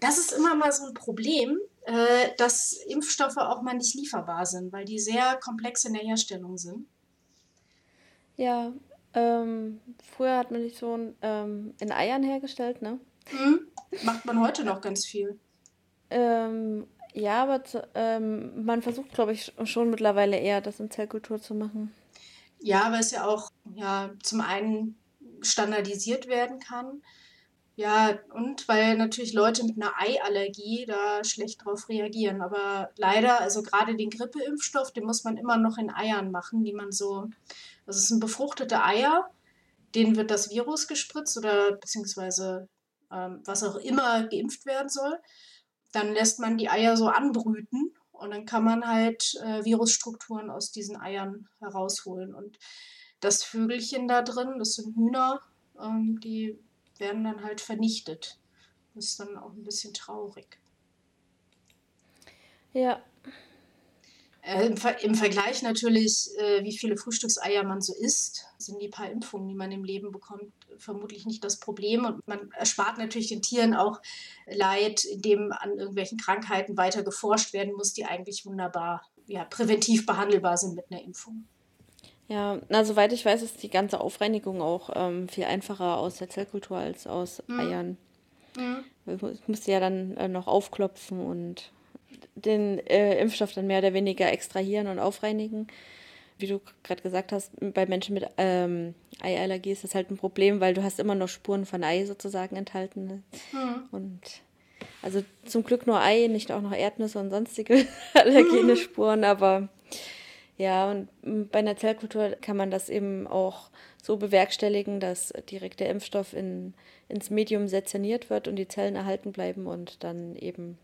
Das ist immer mal so ein Problem, äh, dass Impfstoffe auch mal nicht lieferbar sind, weil die sehr komplex in der Herstellung sind. Ja, ähm, früher hat man die so ähm, in Eiern hergestellt, ne? Hm? Macht man heute noch ganz viel. Ähm, ja, aber zu, ähm, man versucht, glaube ich, schon mittlerweile eher, das in Zellkultur zu machen. Ja, weil es ja auch ja, zum einen standardisiert werden kann Ja, und weil natürlich Leute mit einer Eiallergie da schlecht drauf reagieren. Aber leider, also gerade den Grippeimpfstoff, den muss man immer noch in Eiern machen, die man so. Also es sind befruchtete Eier, denen wird das Virus gespritzt oder beziehungsweise ähm, was auch immer geimpft werden soll. Dann lässt man die Eier so anbrüten und dann kann man halt äh, Virusstrukturen aus diesen Eiern herausholen. Und das Vögelchen da drin, das sind Hühner, ähm, die werden dann halt vernichtet. Das ist dann auch ein bisschen traurig. Ja. Äh, im, Ver Im Vergleich natürlich, äh, wie viele Frühstückseier man so isst, sind die paar Impfungen, die man im Leben bekommt, vermutlich nicht das Problem. Und man erspart natürlich den Tieren auch Leid, indem an irgendwelchen Krankheiten weiter geforscht werden muss, die eigentlich wunderbar ja, präventiv behandelbar sind mit einer Impfung. Ja, na, soweit ich weiß, ist die ganze Aufreinigung auch ähm, viel einfacher aus der Zellkultur als aus mhm. Eiern. Mhm. Ich musste ja dann äh, noch aufklopfen und den äh, Impfstoff dann mehr oder weniger extrahieren und aufreinigen. Wie du gerade gesagt hast, bei Menschen mit ähm, Eiallergie ist das halt ein Problem, weil du hast immer noch Spuren von Ei sozusagen enthalten. Ne? Mhm. Und also zum Glück nur Ei, nicht auch noch Erdnüsse und sonstige allergene Spuren, aber ja, und bei einer Zellkultur kann man das eben auch so bewerkstelligen, dass direkt der Impfstoff in, ins Medium sezerniert wird und die Zellen erhalten bleiben und dann eben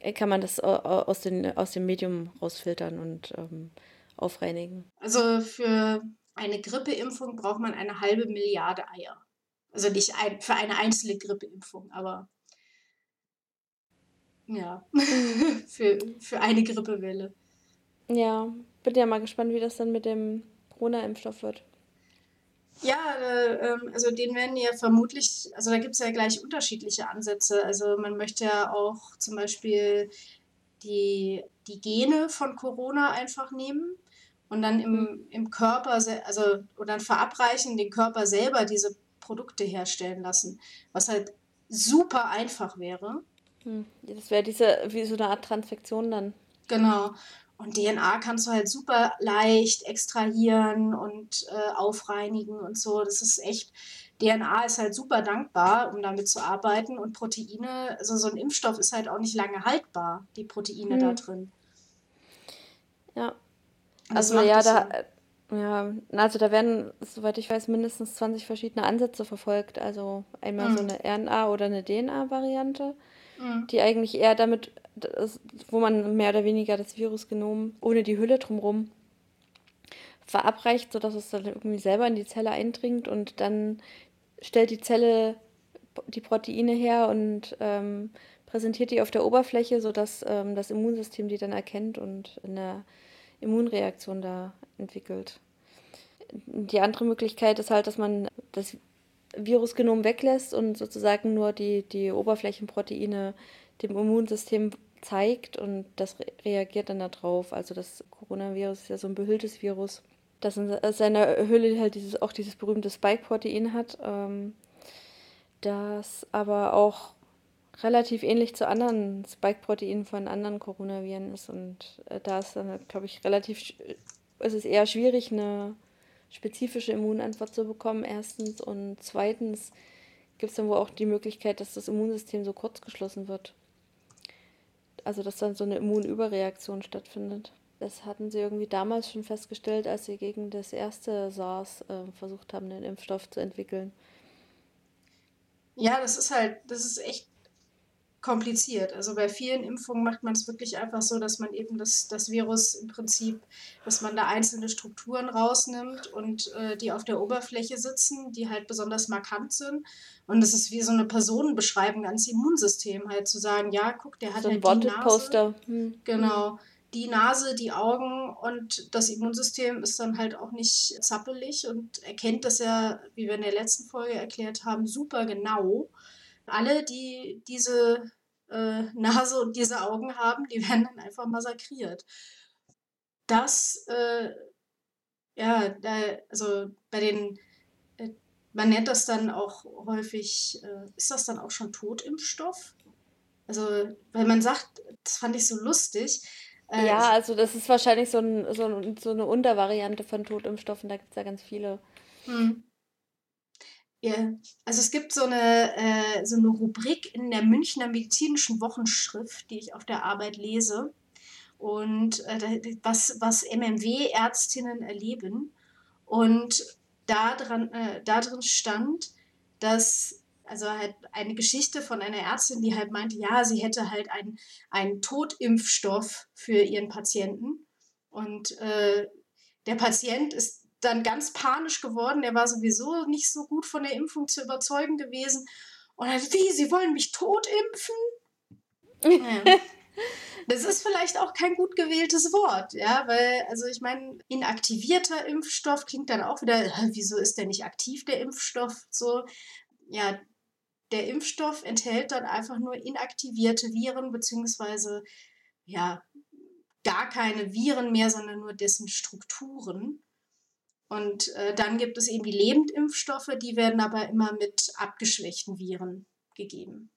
äh, kann man das aus, den, aus dem Medium rausfiltern und ähm, aufreinigen. Also für eine Grippeimpfung braucht man eine halbe Milliarde Eier. Also nicht ein, für eine einzelne Grippeimpfung, aber ja, für, für eine Grippewelle. Ja, bin ja mal gespannt, wie das dann mit dem Corona-Impfstoff wird. Ja, äh, ähm, also den werden ja vermutlich, also da gibt es ja gleich unterschiedliche Ansätze. Also man möchte ja auch zum Beispiel die, die Gene von Corona einfach nehmen und dann im, mhm. im Körper, also oder dann verabreichen, den Körper selber diese Produkte herstellen lassen, was halt super einfach wäre. Hm, das wäre diese, wie so eine Art Transfektion dann. Genau. Und DNA kannst du halt super leicht extrahieren und äh, aufreinigen und so. Das ist echt, DNA ist halt super dankbar, um damit zu arbeiten. Und Proteine, also so ein Impfstoff ist halt auch nicht lange haltbar, die Proteine hm. da drin. Ja. Also ja, da, so. ja, also da werden, soweit ich weiß, mindestens 20 verschiedene Ansätze verfolgt. Also einmal hm. so eine RNA- oder eine DNA-Variante, hm. die eigentlich eher damit das, wo man mehr oder weniger das Virusgenom ohne die Hülle drumherum verabreicht, sodass es dann irgendwie selber in die Zelle eindringt und dann stellt die Zelle die Proteine her und ähm, präsentiert die auf der Oberfläche, sodass ähm, das Immunsystem die dann erkennt und eine Immunreaktion da entwickelt. Die andere Möglichkeit ist halt, dass man das Virusgenom weglässt und sozusagen nur die, die Oberflächenproteine dem Immunsystem zeigt und das re reagiert dann darauf. Also das Coronavirus ist ja so ein behülltes Virus, das in seiner Hülle halt dieses, auch dieses berühmte Spike-Protein hat, ähm, das aber auch relativ ähnlich zu anderen Spike-Proteinen von anderen Coronaviren ist. Und äh, da ist dann, glaube ich, relativ, es ist eher schwierig, eine spezifische Immunantwort zu bekommen, erstens. Und zweitens gibt es dann wohl auch die Möglichkeit, dass das Immunsystem so kurzgeschlossen wird also dass dann so eine Immunüberreaktion stattfindet. Das hatten sie irgendwie damals schon festgestellt, als sie gegen das erste SARS äh, versucht haben, den Impfstoff zu entwickeln. Ja, das ist halt, das ist echt kompliziert. Also bei vielen Impfungen macht man es wirklich einfach so, dass man eben das, das Virus im Prinzip, dass man da einzelne Strukturen rausnimmt und äh, die auf der Oberfläche sitzen, die halt besonders markant sind. Und das ist wie so eine Personenbeschreibung ans Immunsystem, halt zu sagen, ja, guck, der hat so halt die Nase. Poster. Hm. Genau. Die Nase, die Augen und das Immunsystem ist dann halt auch nicht zappelig und erkennt das ja, wie wir in der letzten Folge erklärt haben, super genau alle, die diese äh, Nase und diese Augen haben, die werden dann einfach massakriert. Das, äh, ja, da, also bei den, äh, man nennt das dann auch häufig, äh, ist das dann auch schon Totimpfstoff? Also, weil man sagt, das fand ich so lustig. Äh, ja, also das ist wahrscheinlich so, ein, so, ein, so eine Untervariante von Totimpfstoffen, da gibt es ja ganz viele. Hm. Also es gibt so eine, äh, so eine Rubrik in der Münchner medizinischen Wochenschrift, die ich auf der Arbeit lese. Und äh, was, was MMW-Ärztinnen erleben. Und da, dran, äh, da drin stand, dass also halt eine Geschichte von einer Ärztin, die halt meinte, ja, sie hätte halt einen, einen Totimpfstoff für ihren Patienten. Und äh, der Patient ist dann ganz panisch geworden. Der war sowieso nicht so gut von der Impfung zu überzeugen gewesen. Und er wie, Sie wollen mich tot impfen? ja. Das ist vielleicht auch kein gut gewähltes Wort, ja, weil, also ich meine, inaktivierter Impfstoff klingt dann auch wieder, wieso ist der nicht aktiv, der Impfstoff? So, ja, der Impfstoff enthält dann einfach nur inaktivierte Viren, beziehungsweise, ja, gar keine Viren mehr, sondern nur dessen Strukturen. Und äh, dann gibt es eben die Lebendimpfstoffe, die werden aber immer mit abgeschwächten Viren gegeben.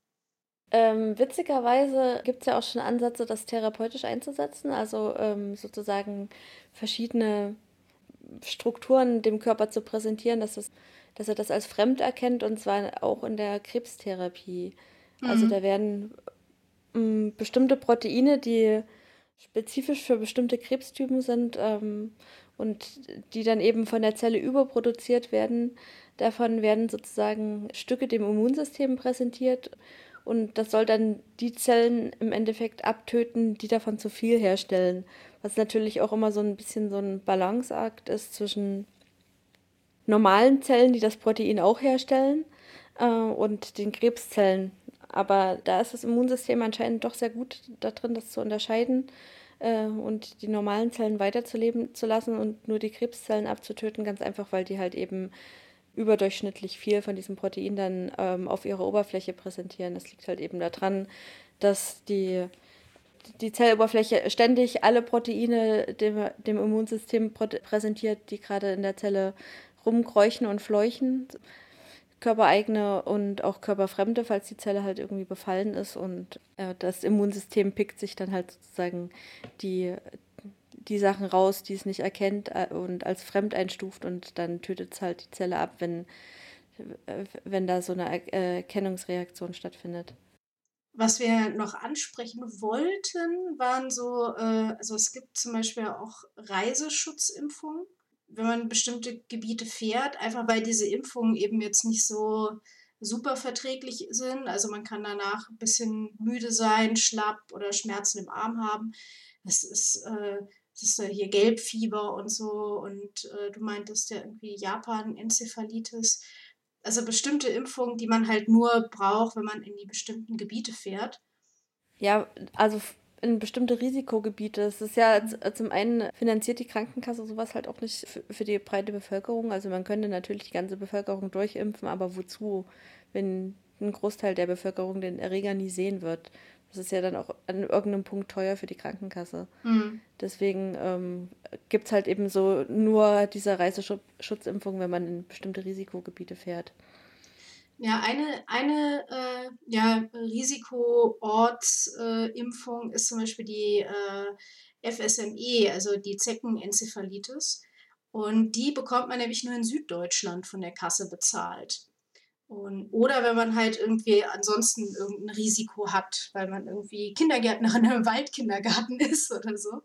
Ähm, witzigerweise gibt es ja auch schon Ansätze, das therapeutisch einzusetzen, also ähm, sozusagen verschiedene Strukturen dem Körper zu präsentieren, dass, es, dass er das als fremd erkennt und zwar auch in der Krebstherapie. Also mhm. Also da werden ähm, bestimmte Proteine, die spezifisch für bestimmte Krebstypen sind ähm, und die dann eben von der Zelle überproduziert werden. Davon werden sozusagen Stücke dem Immunsystem präsentiert und das soll dann die Zellen im Endeffekt abtöten, die davon zu viel herstellen. Was natürlich auch immer so ein bisschen so ein Balanceakt ist zwischen normalen Zellen, die das Protein auch herstellen, äh, und den Krebszellen. Aber da ist das Immunsystem anscheinend doch sehr gut darin, das zu unterscheiden äh, und die normalen Zellen weiterzuleben zu lassen und nur die Krebszellen abzutöten, ganz einfach, weil die halt eben überdurchschnittlich viel von diesem Protein dann ähm, auf ihrer Oberfläche präsentieren. Das liegt halt eben daran, dass die, die Zelloberfläche ständig alle Proteine dem, dem Immunsystem präsentiert, die gerade in der Zelle rumkräuchen und fleuchen körpereigene und auch körperfremde, falls die Zelle halt irgendwie befallen ist. Und äh, das Immunsystem pickt sich dann halt sozusagen die, die Sachen raus, die es nicht erkennt äh, und als fremd einstuft und dann tötet es halt die Zelle ab, wenn, äh, wenn da so eine Erkennungsreaktion stattfindet. Was wir noch ansprechen wollten, waren so, äh, also es gibt zum Beispiel auch Reiseschutzimpfungen wenn man bestimmte Gebiete fährt, einfach weil diese Impfungen eben jetzt nicht so super verträglich sind. Also man kann danach ein bisschen müde sein, schlapp oder Schmerzen im Arm haben. Das ist, äh, das ist äh, hier Gelbfieber und so. Und äh, du meintest ja irgendwie Japan, Enzephalitis. Also bestimmte Impfungen, die man halt nur braucht, wenn man in die bestimmten Gebiete fährt. Ja, also in bestimmte Risikogebiete. Es ist ja äh, zum einen finanziert die Krankenkasse sowas halt auch nicht für die breite Bevölkerung. Also man könnte natürlich die ganze Bevölkerung durchimpfen, aber wozu, wenn ein Großteil der Bevölkerung den Erreger nie sehen wird? Das ist ja dann auch an irgendeinem Punkt teuer für die Krankenkasse. Mhm. Deswegen ähm, gibt es halt eben so nur diese Reiseschutzimpfung, wenn man in bestimmte Risikogebiete fährt. Ja, eine, eine äh, ja, Risikoortsimpfung äh, ist zum Beispiel die äh, FSME, also die Zeckenenzephalitis. Und die bekommt man nämlich nur in Süddeutschland von der Kasse bezahlt. Und, oder wenn man halt irgendwie ansonsten irgendein Risiko hat, weil man irgendwie Kindergärtnerin im Waldkindergarten ist oder so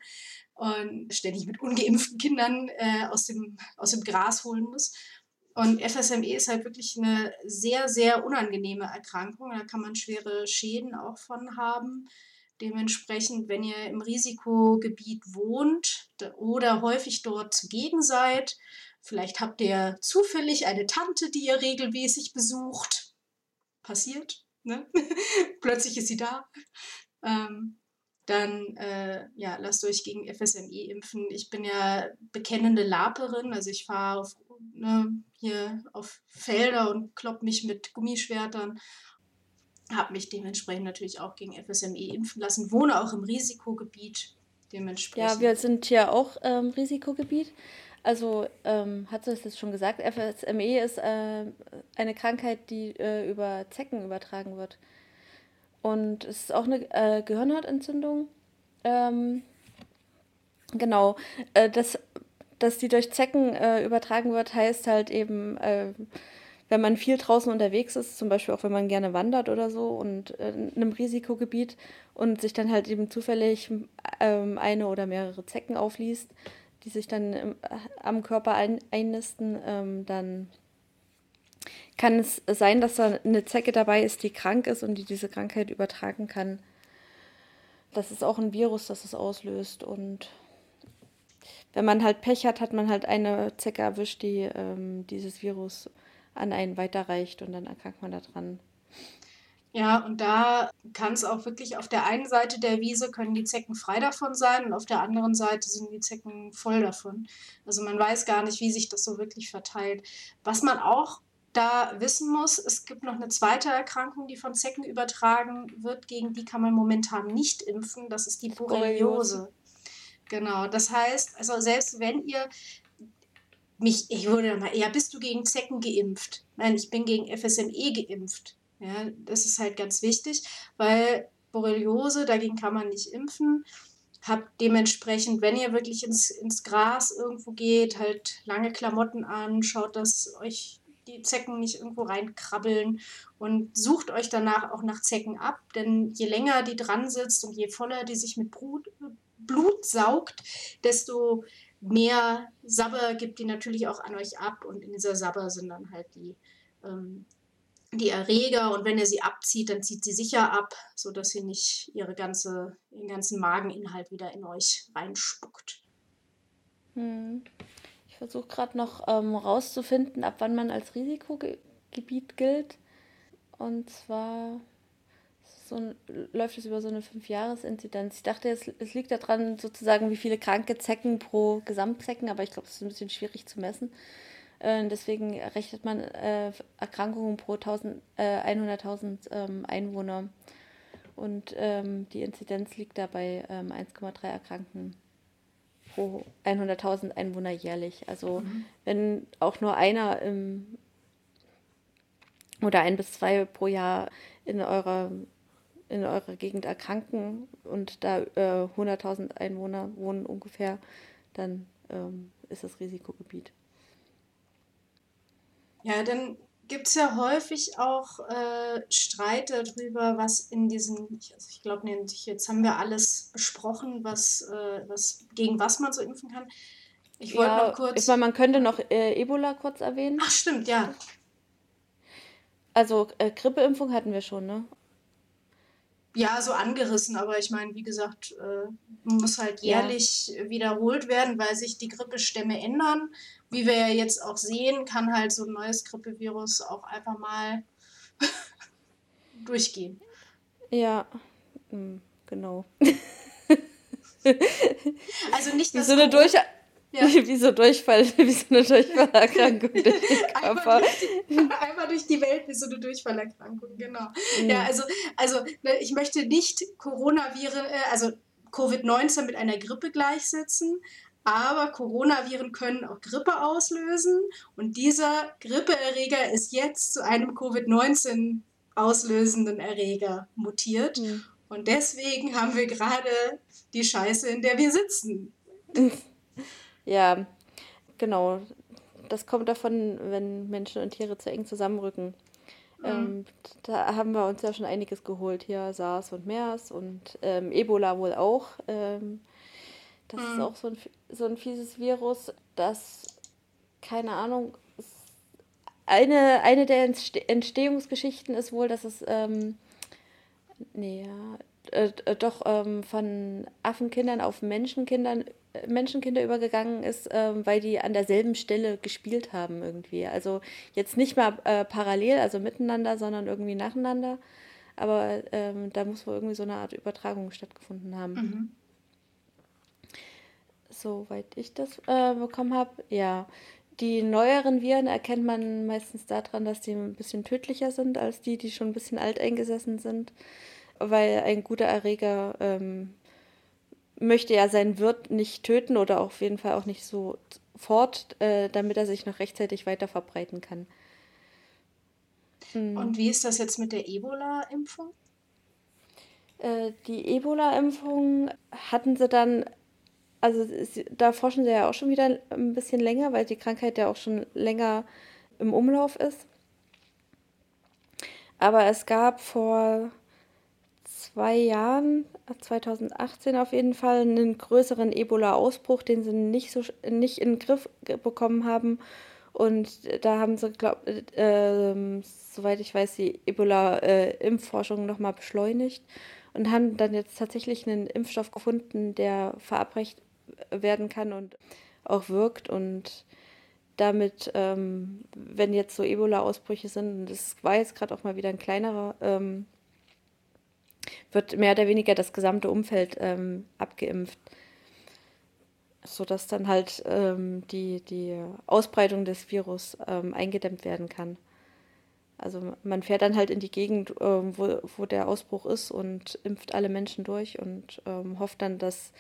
und ständig mit ungeimpften Kindern äh, aus, dem, aus dem Gras holen muss. Und FSME ist halt wirklich eine sehr, sehr unangenehme Erkrankung. Da kann man schwere Schäden auch von haben. Dementsprechend, wenn ihr im Risikogebiet wohnt oder häufig dort zugegen seid, vielleicht habt ihr zufällig eine Tante, die ihr regelmäßig besucht. Passiert, ne? Plötzlich ist sie da. Ähm, dann äh, ja, lasst euch gegen FSME impfen. Ich bin ja bekennende Laperin, also ich fahre auf ne, hier auf Felder und klopp mich mit Gummischwertern. Habe mich dementsprechend natürlich auch gegen FSME impfen lassen, wohne auch im Risikogebiet dementsprechend. Ja, wir sind hier auch im ähm, Risikogebiet. Also ähm, hat es jetzt schon gesagt, FSME ist äh, eine Krankheit, die äh, über Zecken übertragen wird. Und es ist auch eine äh, Gehirnhautentzündung. Ähm, genau. Äh, das dass die durch Zecken äh, übertragen wird, heißt halt eben, äh, wenn man viel draußen unterwegs ist, zum Beispiel auch wenn man gerne wandert oder so und äh, in einem Risikogebiet und sich dann halt eben zufällig ähm, eine oder mehrere Zecken aufliest, die sich dann im, äh, am Körper ein, einnisten, ähm, dann kann es sein, dass da eine Zecke dabei ist, die krank ist und die diese Krankheit übertragen kann. Das ist auch ein Virus, das es auslöst. Und wenn man halt Pech hat, hat man halt eine Zecke erwischt, die ähm, dieses Virus an einen weiterreicht und dann erkrankt man daran. Ja, und da kann es auch wirklich auf der einen Seite der Wiese können die Zecken frei davon sein und auf der anderen Seite sind die Zecken voll davon. Also man weiß gar nicht, wie sich das so wirklich verteilt. Was man auch da wissen muss, es gibt noch eine zweite Erkrankung, die von Zecken übertragen wird, gegen die kann man momentan nicht impfen, das ist die Borreliose. Genau, das heißt, also selbst wenn ihr mich, ich würde mal, ja, bist du gegen Zecken geimpft? Nein, ich bin gegen FSME geimpft. Ja, das ist halt ganz wichtig, weil Borreliose, dagegen kann man nicht impfen. Habt dementsprechend, wenn ihr wirklich ins, ins Gras irgendwo geht, halt lange Klamotten an, schaut, dass euch die Zecken nicht irgendwo reinkrabbeln und sucht euch danach auch nach Zecken ab, denn je länger die dran sitzt und je voller die sich mit Blut, Blut saugt, desto mehr Sabber gibt die natürlich auch an euch ab und in dieser Sabber sind dann halt die, ähm, die Erreger und wenn ihr sie abzieht, dann zieht sie sicher ab, sodass sie nicht ihre ganze, ihren ganzen Mageninhalt wieder in euch reinspuckt. Hm. Ich versuche gerade noch ähm, rauszufinden, ab wann man als Risikogebiet gilt. Und zwar so ein, läuft es über so eine Fünf-Jahres-Inzidenz. Ich dachte, es, es liegt daran, sozusagen, wie viele kranke Zecken pro Gesamtzecken, aber ich glaube, das ist ein bisschen schwierig zu messen. Äh, deswegen rechnet man äh, Erkrankungen pro 1000, äh, 100.000 ähm, Einwohner. Und ähm, die Inzidenz liegt da bei ähm, 1,3 Erkrankten pro 100.000 Einwohner jährlich. Also mhm. wenn auch nur einer im, oder ein bis zwei pro Jahr in eurer in eurer Gegend erkranken und da äh, 100.000 Einwohner wohnen ungefähr, dann ähm, ist das Risikogebiet. Ja, dann gibt es ja häufig auch äh, Streit darüber, was in diesen, also ich glaube, jetzt haben wir alles besprochen, was, äh, was gegen was man so impfen kann. Ich wollte ja, noch kurz. Ich meine, man könnte noch äh, Ebola kurz erwähnen. Ach, stimmt, ja. Also äh, Grippeimpfung hatten wir schon, ne? Ja, so angerissen, aber ich meine, wie gesagt, äh, muss halt jährlich ja. wiederholt werden, weil sich die Grippestämme ändern. Wie wir ja jetzt auch sehen, kann halt so ein neues Grippevirus auch einfach mal durchgehen. Ja, hm, genau. also nicht, dass so eine durch ja. Wie so Durchfall, wie so eine Durchfallerkrankung durch den Körper. Einmal durch, die, einmal durch die Welt wie so eine Durchfallerkrankung, genau. Mhm. Ja, also, also ne, ich möchte nicht Coronaviren, äh, also Covid-19 mit einer Grippe gleichsetzen, aber Coronaviren können auch Grippe auslösen und dieser Grippeerreger ist jetzt zu einem Covid-19 auslösenden Erreger mutiert. Mhm. Und deswegen haben wir gerade die Scheiße, in der wir sitzen. Ja, genau. Das kommt davon, wenn Menschen und Tiere zu eng zusammenrücken. Mhm. Ähm, da haben wir uns ja schon einiges geholt hier, SARS und MERS und ähm, Ebola wohl auch. Ähm, das mhm. ist auch so ein, so ein fieses Virus, das, keine Ahnung, eine, eine der Entstehungsgeschichten ist wohl, dass es, ähm, nee, ja, äh, äh, doch ähm, von Affenkindern auf Menschenkindern Menschenkinder übergegangen ist, ähm, weil die an derselben Stelle gespielt haben irgendwie. Also jetzt nicht mal äh, parallel, also miteinander, sondern irgendwie nacheinander. Aber ähm, da muss wohl irgendwie so eine Art Übertragung stattgefunden haben. Mhm. Soweit ich das äh, bekommen habe, ja. Die neueren Viren erkennt man meistens daran, dass die ein bisschen tödlicher sind als die, die schon ein bisschen alt eingesessen sind, weil ein guter Erreger ähm, möchte ja seinen Wirt nicht töten oder auf jeden Fall auch nicht sofort, äh, damit er sich noch rechtzeitig weiter verbreiten kann. Mhm. Und wie ist das jetzt mit der Ebola-Impfung? Äh, die Ebola-Impfung hatten sie dann, also da forschen sie ja auch schon wieder ein bisschen länger, weil die Krankheit ja auch schon länger im Umlauf ist. Aber es gab vor zwei Jahren, 2018 auf jeden Fall, einen größeren Ebola-Ausbruch, den sie nicht, so, nicht in den Griff bekommen haben. Und da haben sie, glaub, äh, soweit ich weiß, die Ebola-Impfforschung äh, nochmal beschleunigt und haben dann jetzt tatsächlich einen Impfstoff gefunden, der verabreicht werden kann und auch wirkt. Und damit, ähm, wenn jetzt so Ebola-Ausbrüche sind, und das war jetzt gerade auch mal wieder ein kleinerer, ähm, wird mehr oder weniger das gesamte Umfeld ähm, abgeimpft, sodass dann halt ähm, die, die Ausbreitung des Virus ähm, eingedämmt werden kann. Also man fährt dann halt in die Gegend, ähm, wo, wo der Ausbruch ist und impft alle Menschen durch und ähm, hofft dann, dass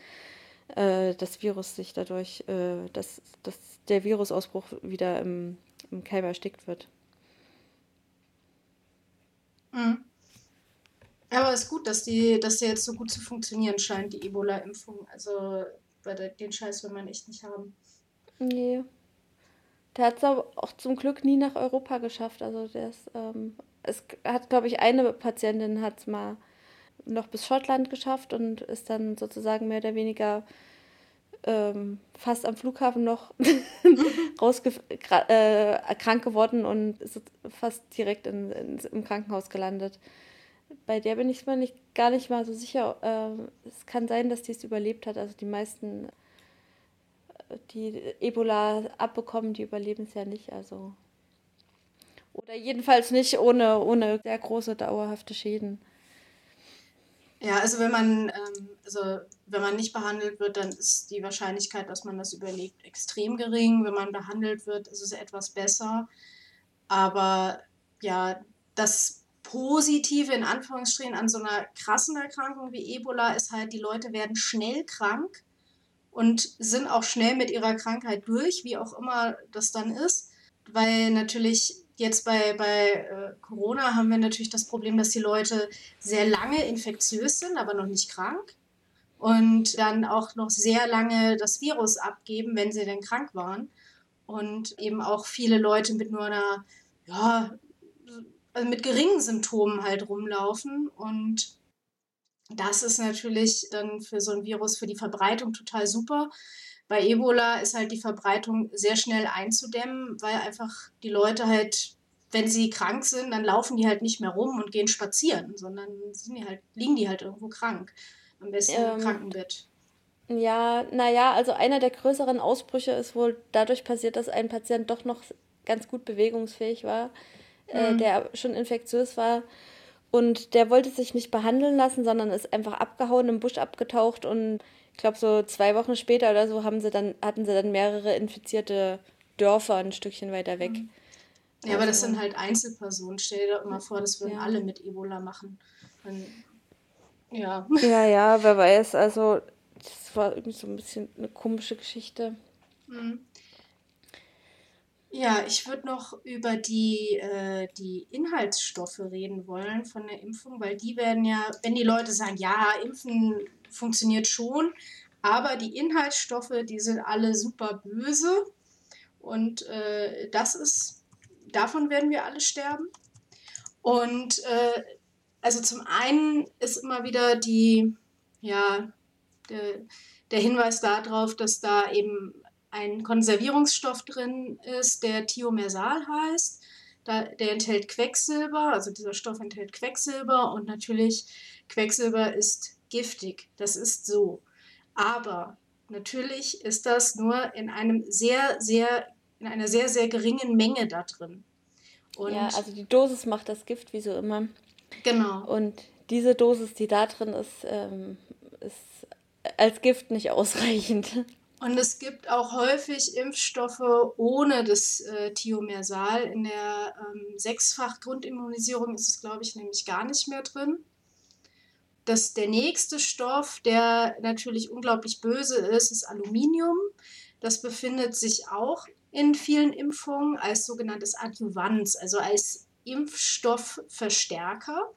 äh, das Virus sich dadurch, äh, dass, dass der Virusausbruch wieder im, im Keim erstickt wird. Mhm. Aber es ist gut, dass die, dass die jetzt so gut zu funktionieren scheint, die Ebola-Impfung. Also den Scheiß will man echt nicht haben. Nee. Der hat es aber auch zum Glück nie nach Europa geschafft. Also der ist, ähm, es hat, glaube ich, eine Patientin hat es mal noch bis Schottland geschafft und ist dann sozusagen mehr oder weniger ähm, fast am Flughafen noch rausge äh, krank geworden und ist fast direkt in, in, im Krankenhaus gelandet bei der bin ich mir nicht, gar nicht mal so sicher. Äh, es kann sein, dass die es überlebt hat. Also die meisten, äh, die Ebola abbekommen, die überleben es ja nicht. Also oder jedenfalls nicht ohne, ohne sehr große dauerhafte Schäden. Ja, also wenn man, ähm, also wenn man nicht behandelt wird, dann ist die Wahrscheinlichkeit, dass man das überlebt, extrem gering. Wenn man behandelt wird, ist es etwas besser. Aber ja, das Positive in Anführungsstrichen an so einer krassen Erkrankung wie Ebola ist halt, die Leute werden schnell krank und sind auch schnell mit ihrer Krankheit durch, wie auch immer das dann ist. Weil natürlich jetzt bei, bei äh, Corona haben wir natürlich das Problem, dass die Leute sehr lange infektiös sind, aber noch nicht krank. Und dann auch noch sehr lange das Virus abgeben, wenn sie denn krank waren. Und eben auch viele Leute mit nur einer ja, also mit geringen Symptomen halt rumlaufen. Und das ist natürlich dann für so ein Virus, für die Verbreitung total super. Bei Ebola ist halt die Verbreitung sehr schnell einzudämmen, weil einfach die Leute halt, wenn sie krank sind, dann laufen die halt nicht mehr rum und gehen spazieren, sondern die halt, liegen die halt irgendwo krank. Am besten ähm, im Krankenbett. Ja, naja, also einer der größeren Ausbrüche ist wohl dadurch passiert, dass ein Patient doch noch ganz gut bewegungsfähig war äh, mhm. der schon infektiös war. Und der wollte sich nicht behandeln lassen, sondern ist einfach abgehauen, im Busch abgetaucht und ich glaube so zwei Wochen später oder so haben sie dann, hatten sie dann mehrere infizierte Dörfer ein Stückchen weiter weg. Mhm. Ja, also, aber das sind halt Einzelpersonen. Stell dir doch immer vor, das würden ja. alle mit Ebola machen. Dann, ja. Ja, ja, wer weiß. Also, das war irgendwie so ein bisschen eine komische Geschichte. Mhm. Ja, ich würde noch über die, äh, die Inhaltsstoffe reden wollen von der Impfung, weil die werden ja, wenn die Leute sagen, ja, Impfen funktioniert schon, aber die Inhaltsstoffe, die sind alle super böse und äh, das ist, davon werden wir alle sterben. Und äh, also zum einen ist immer wieder die, ja, der, der Hinweis darauf, dass da eben ein Konservierungsstoff drin ist, der Thiomersal heißt. Da, der enthält Quecksilber, also dieser Stoff enthält Quecksilber und natürlich Quecksilber ist giftig. Das ist so. Aber natürlich ist das nur in einem sehr, sehr, in einer sehr, sehr geringen Menge da drin. Und ja, also die Dosis macht das Gift, wie so immer. Genau. Und diese Dosis, die da drin ist, ähm, ist als Gift nicht ausreichend. Und es gibt auch häufig Impfstoffe ohne das äh, Thiomersal. In der ähm, Sechsfach-Grundimmunisierung ist es, glaube ich, nämlich gar nicht mehr drin. Das, der nächste Stoff, der natürlich unglaublich böse ist, ist Aluminium. Das befindet sich auch in vielen Impfungen als sogenanntes Adjuvans, also als Impfstoffverstärker.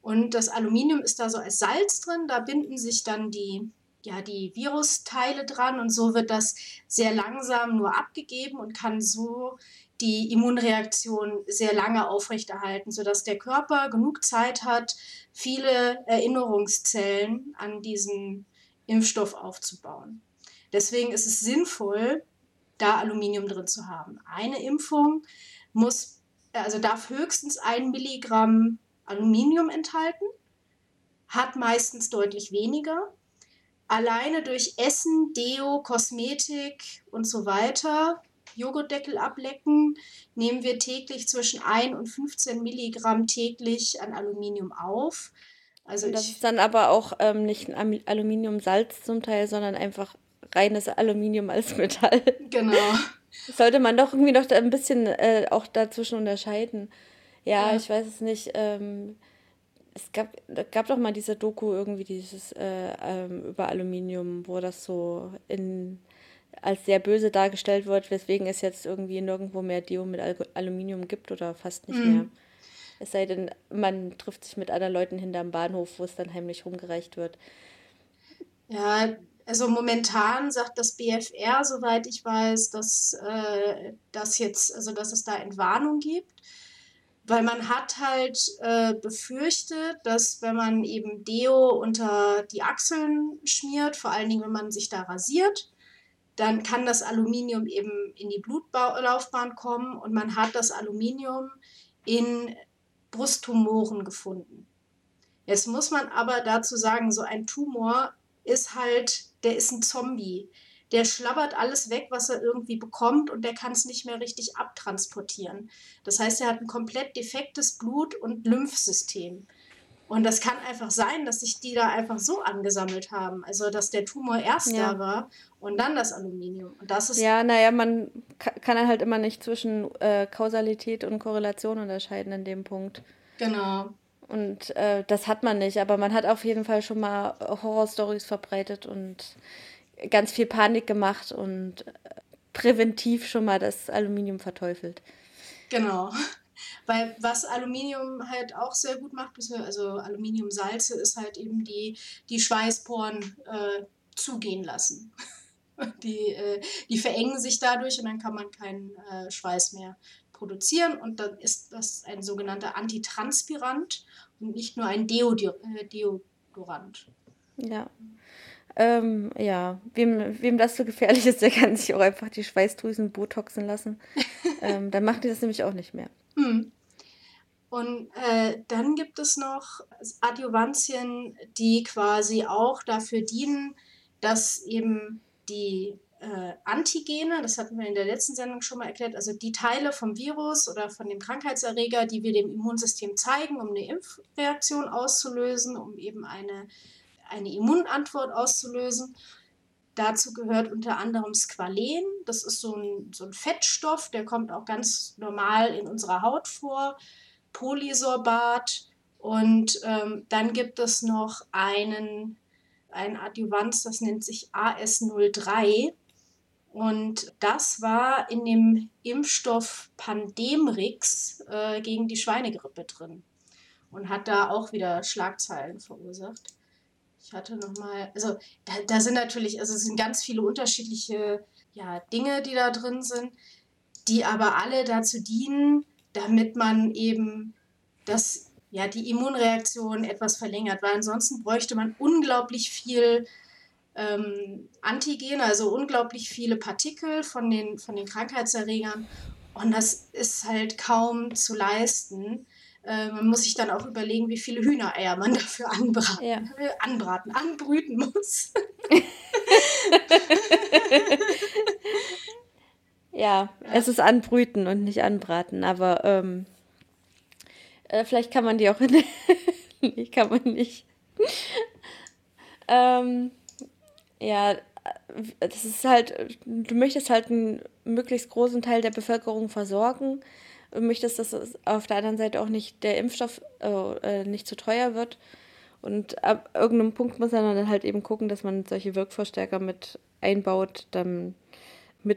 Und das Aluminium ist da so als Salz drin, da binden sich dann die ja, die Virusteile dran und so wird das sehr langsam nur abgegeben und kann so die Immunreaktion sehr lange aufrechterhalten, sodass der Körper genug Zeit hat, viele Erinnerungszellen an diesen Impfstoff aufzubauen. Deswegen ist es sinnvoll, da Aluminium drin zu haben. Eine Impfung muss, also darf höchstens ein Milligramm Aluminium enthalten, hat meistens deutlich weniger. Alleine durch Essen, Deo, Kosmetik und so weiter Joghurtdeckel ablecken, nehmen wir täglich zwischen 1 und 15 Milligramm täglich an Aluminium auf. Also das ist dann aber auch ähm, nicht ein Aluminiumsalz zum Teil, sondern einfach reines Aluminium als Metall. Genau. Sollte man doch irgendwie noch ein bisschen äh, auch dazwischen unterscheiden. Ja, ja, ich weiß es nicht. Ähm, es gab, gab doch mal diese Doku irgendwie, dieses äh, ähm, über Aluminium, wo das so in als sehr böse dargestellt wird, weswegen es jetzt irgendwie nirgendwo mehr Deo mit Al Aluminium gibt oder fast nicht mm. mehr. Es sei denn, man trifft sich mit anderen Leuten hinterm Bahnhof, wo es dann heimlich rumgereicht wird. Ja, also momentan sagt das BFR, soweit ich weiß, dass äh, das jetzt, also dass es da Entwarnung gibt. Weil man hat halt äh, befürchtet, dass wenn man eben Deo unter die Achseln schmiert, vor allen Dingen wenn man sich da rasiert, dann kann das Aluminium eben in die Blutlaufbahn kommen und man hat das Aluminium in Brusttumoren gefunden. Jetzt muss man aber dazu sagen, so ein Tumor ist halt, der ist ein Zombie. Der schlabbert alles weg, was er irgendwie bekommt und der kann es nicht mehr richtig abtransportieren. Das heißt, er hat ein komplett defektes Blut- und Lymphsystem. Und das kann einfach sein, dass sich die da einfach so angesammelt haben. Also, dass der Tumor erst ja. da war und dann das Aluminium. Und das ist. Ja, naja, man kann halt immer nicht zwischen äh, Kausalität und Korrelation unterscheiden in dem Punkt. Genau. Und äh, das hat man nicht, aber man hat auf jeden Fall schon mal Horrorstories verbreitet und ganz viel Panik gemacht und äh, präventiv schon mal das Aluminium verteufelt. Genau. Weil was Aluminium halt auch sehr gut macht, also Aluminiumsalze, ist halt eben die, die Schweißporen äh, zugehen lassen. Die, äh, die verengen sich dadurch und dann kann man keinen äh, Schweiß mehr produzieren und dann ist das ein sogenannter Antitranspirant und nicht nur ein äh, Deodorant. Ja. Ähm, ja, wem, wem das so gefährlich ist, der kann sich auch einfach die Schweißdrüsen botoxen lassen. ähm, dann macht die das nämlich auch nicht mehr. Hm. Und äh, dann gibt es noch Adjuvantien, die quasi auch dafür dienen, dass eben die äh, Antigene, das hatten wir in der letzten Sendung schon mal erklärt, also die Teile vom Virus oder von dem Krankheitserreger, die wir dem Immunsystem zeigen, um eine Impfreaktion auszulösen, um eben eine, eine Immunantwort auszulösen. Dazu gehört unter anderem Squalen. Das ist so ein, so ein Fettstoff, der kommt auch ganz normal in unserer Haut vor. Polysorbat. Und ähm, dann gibt es noch einen ein Adjuvans, das nennt sich AS03. Und das war in dem Impfstoff Pandemrix äh, gegen die Schweinegrippe drin und hat da auch wieder Schlagzeilen verursacht. Ich hatte nochmal, also da, da sind natürlich, also es sind ganz viele unterschiedliche ja, Dinge, die da drin sind, die aber alle dazu dienen, damit man eben das ja, die Immunreaktion etwas verlängert, weil ansonsten bräuchte man unglaublich viel ähm, Antigene, also unglaublich viele Partikel von den, von den Krankheitserregern und das ist halt kaum zu leisten. Äh, man muss sich dann auch überlegen, wie viele Hühnereier man dafür anbraten, ja. äh, anbraten anbrüten muss. ja, es ist anbrüten und nicht anbraten, aber ähm, äh, vielleicht kann man die auch in. nee, kann man nicht. ähm, ja, das ist halt, du möchtest halt einen möglichst großen Teil der Bevölkerung versorgen. Du möchtest, dass auf der anderen Seite auch nicht der Impfstoff äh, nicht zu teuer wird. Und ab irgendeinem Punkt muss man dann halt eben gucken, dass man solche Wirkverstärker mit einbaut, damit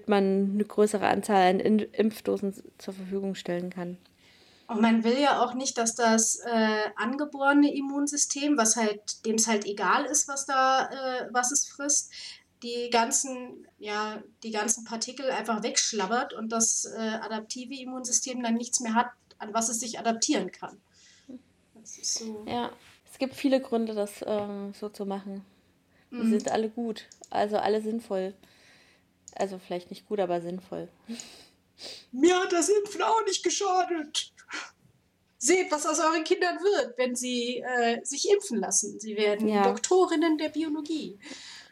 man eine größere Anzahl an Impfdosen zur Verfügung stellen kann. Und man will ja auch nicht, dass das äh, angeborene Immunsystem, was halt, dem es halt egal ist, was da, äh, was es frisst, die ganzen, ja, die ganzen Partikel einfach wegschlabbert und das äh, adaptive Immunsystem dann nichts mehr hat, an was es sich adaptieren kann. So. Ja, es gibt viele Gründe, das ähm, so zu machen. Die mhm. sind alle gut, also alle sinnvoll. Also vielleicht nicht gut, aber sinnvoll. Mir hat das Impfen auch nicht geschadet. Seht, was aus euren Kindern wird, wenn sie äh, sich impfen lassen. Sie werden ja. Doktorinnen der Biologie.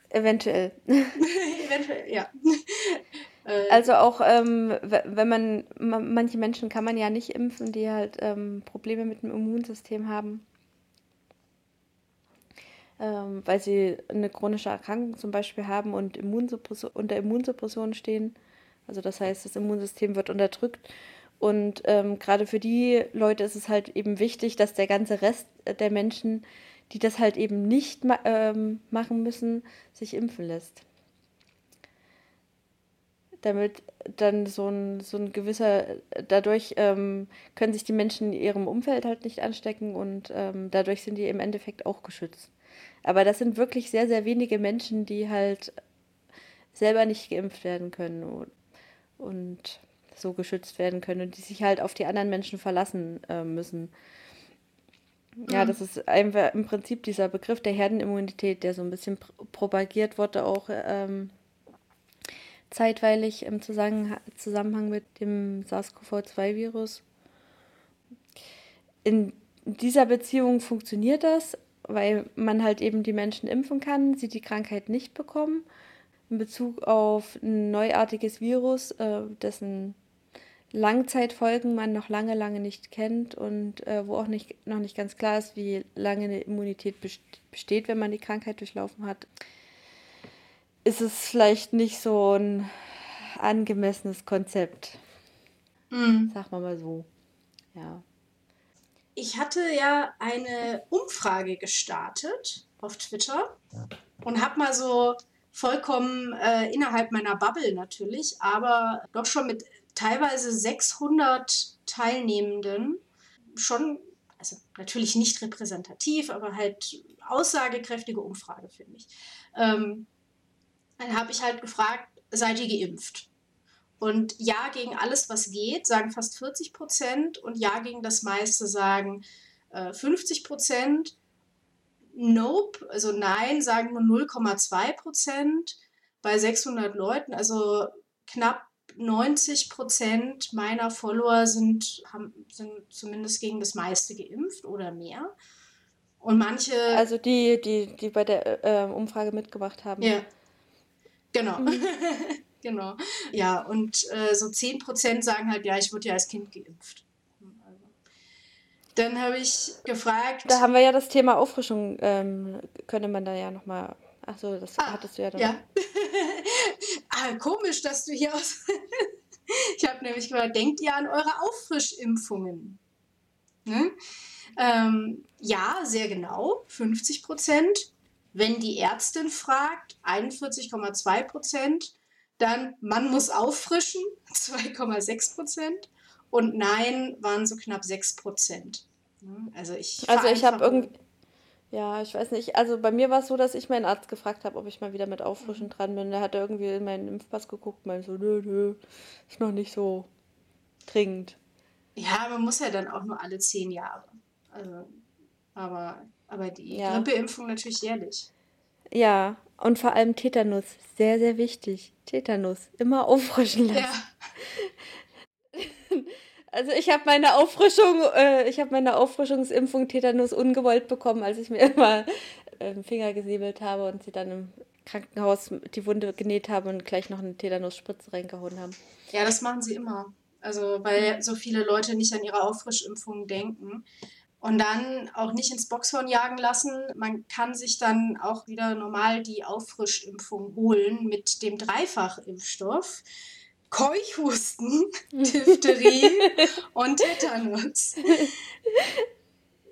Eventuell. Eventuell, ja. Äh, also auch, ähm, wenn man, manche Menschen kann man ja nicht impfen, die halt ähm, Probleme mit dem Immunsystem haben. Ähm, weil sie eine chronische Erkrankung zum Beispiel haben und Immunsuppression, unter Immunsuppression stehen. Also das heißt, das Immunsystem wird unterdrückt. Und ähm, gerade für die Leute ist es halt eben wichtig, dass der ganze Rest der Menschen die das halt eben nicht ma ähm, machen müssen, sich impfen lässt. Damit dann so ein, so ein gewisser, dadurch ähm, können sich die Menschen in ihrem Umfeld halt nicht anstecken und ähm, dadurch sind die im Endeffekt auch geschützt. Aber das sind wirklich sehr, sehr wenige Menschen, die halt selber nicht geimpft werden können und, und so geschützt werden können und die sich halt auf die anderen Menschen verlassen äh, müssen. Ja, das ist einfach im Prinzip dieser Begriff der Herdenimmunität, der so ein bisschen pr propagiert wurde, auch ähm, zeitweilig im Zusammenhang, Zusammenhang mit dem SARS-CoV-2-Virus. In dieser Beziehung funktioniert das, weil man halt eben die Menschen impfen kann, sie die Krankheit nicht bekommen. In Bezug auf ein neuartiges Virus, äh, dessen Langzeitfolgen man noch lange, lange nicht kennt und äh, wo auch nicht, noch nicht ganz klar ist, wie lange eine Immunität besteht, wenn man die Krankheit durchlaufen hat, ist es vielleicht nicht so ein angemessenes Konzept. Mhm. Sag mal mal so. Ja. Ich hatte ja eine Umfrage gestartet auf Twitter und habe mal so vollkommen äh, innerhalb meiner Bubble natürlich, aber doch schon mit teilweise 600 Teilnehmenden schon, also natürlich nicht repräsentativ, aber halt aussagekräftige Umfrage für mich. Ähm, dann habe ich halt gefragt, seid ihr geimpft? Und ja gegen alles, was geht, sagen fast 40 Prozent und ja gegen das meiste sagen äh, 50 Prozent. Nope, also nein, sagen nur 0,2 Prozent bei 600 Leuten, also knapp 90 Prozent meiner Follower sind, haben, sind zumindest gegen das meiste geimpft oder mehr. Und manche. Also die, die, die bei der äh, Umfrage mitgemacht haben. Ja. Genau. Mhm. genau. Ja, und äh, so 10 Prozent sagen halt, ja, ich wurde ja als Kind geimpft. Dann habe ich gefragt. Da haben wir ja das Thema Auffrischung, ähm, könnte man da ja nochmal Ach so, das ah, hattest du ja dann. Ja. ah, komisch, dass du hier aus. ich habe nämlich gehört, denkt ihr an eure Auffrischimpfungen? Hm? Ähm, ja, sehr genau, 50 Prozent. Wenn die Ärztin fragt, 41,2 Prozent. Dann man muss auffrischen, 2,6 Prozent. Und nein waren so knapp 6 Prozent. Hm? Also ich, also ich habe irgendwie ja, ich weiß nicht. Also bei mir war es so, dass ich meinen Arzt gefragt habe, ob ich mal wieder mit Auffrischen mhm. dran bin. Der hat irgendwie in meinen Impfpass geguckt und meinte so, nö, nö, ist noch nicht so dringend. Ja, man muss ja dann auch nur alle zehn Jahre. Also, aber, aber die ja. Grippeimpfung natürlich jährlich. Ja, und vor allem Tetanus. Sehr, sehr wichtig. Tetanus. Immer auffrischen lassen. Ja. Also ich habe meine Auffrischung, äh, ich habe meine Auffrischungsimpfung Tetanus ungewollt bekommen, als ich mir immer äh, Finger gesäbelt habe und sie dann im Krankenhaus die Wunde genäht habe und gleich noch eine Tetanus-Spritze reingehauen haben. Ja, das machen sie immer. Also weil so viele Leute nicht an ihre Auffrischimpfung denken und dann auch nicht ins Boxhorn jagen lassen. Man kann sich dann auch wieder normal die Auffrischimpfung holen mit dem Dreifachimpfstoff. Keuchhusten, Diphtherie und Tetanus.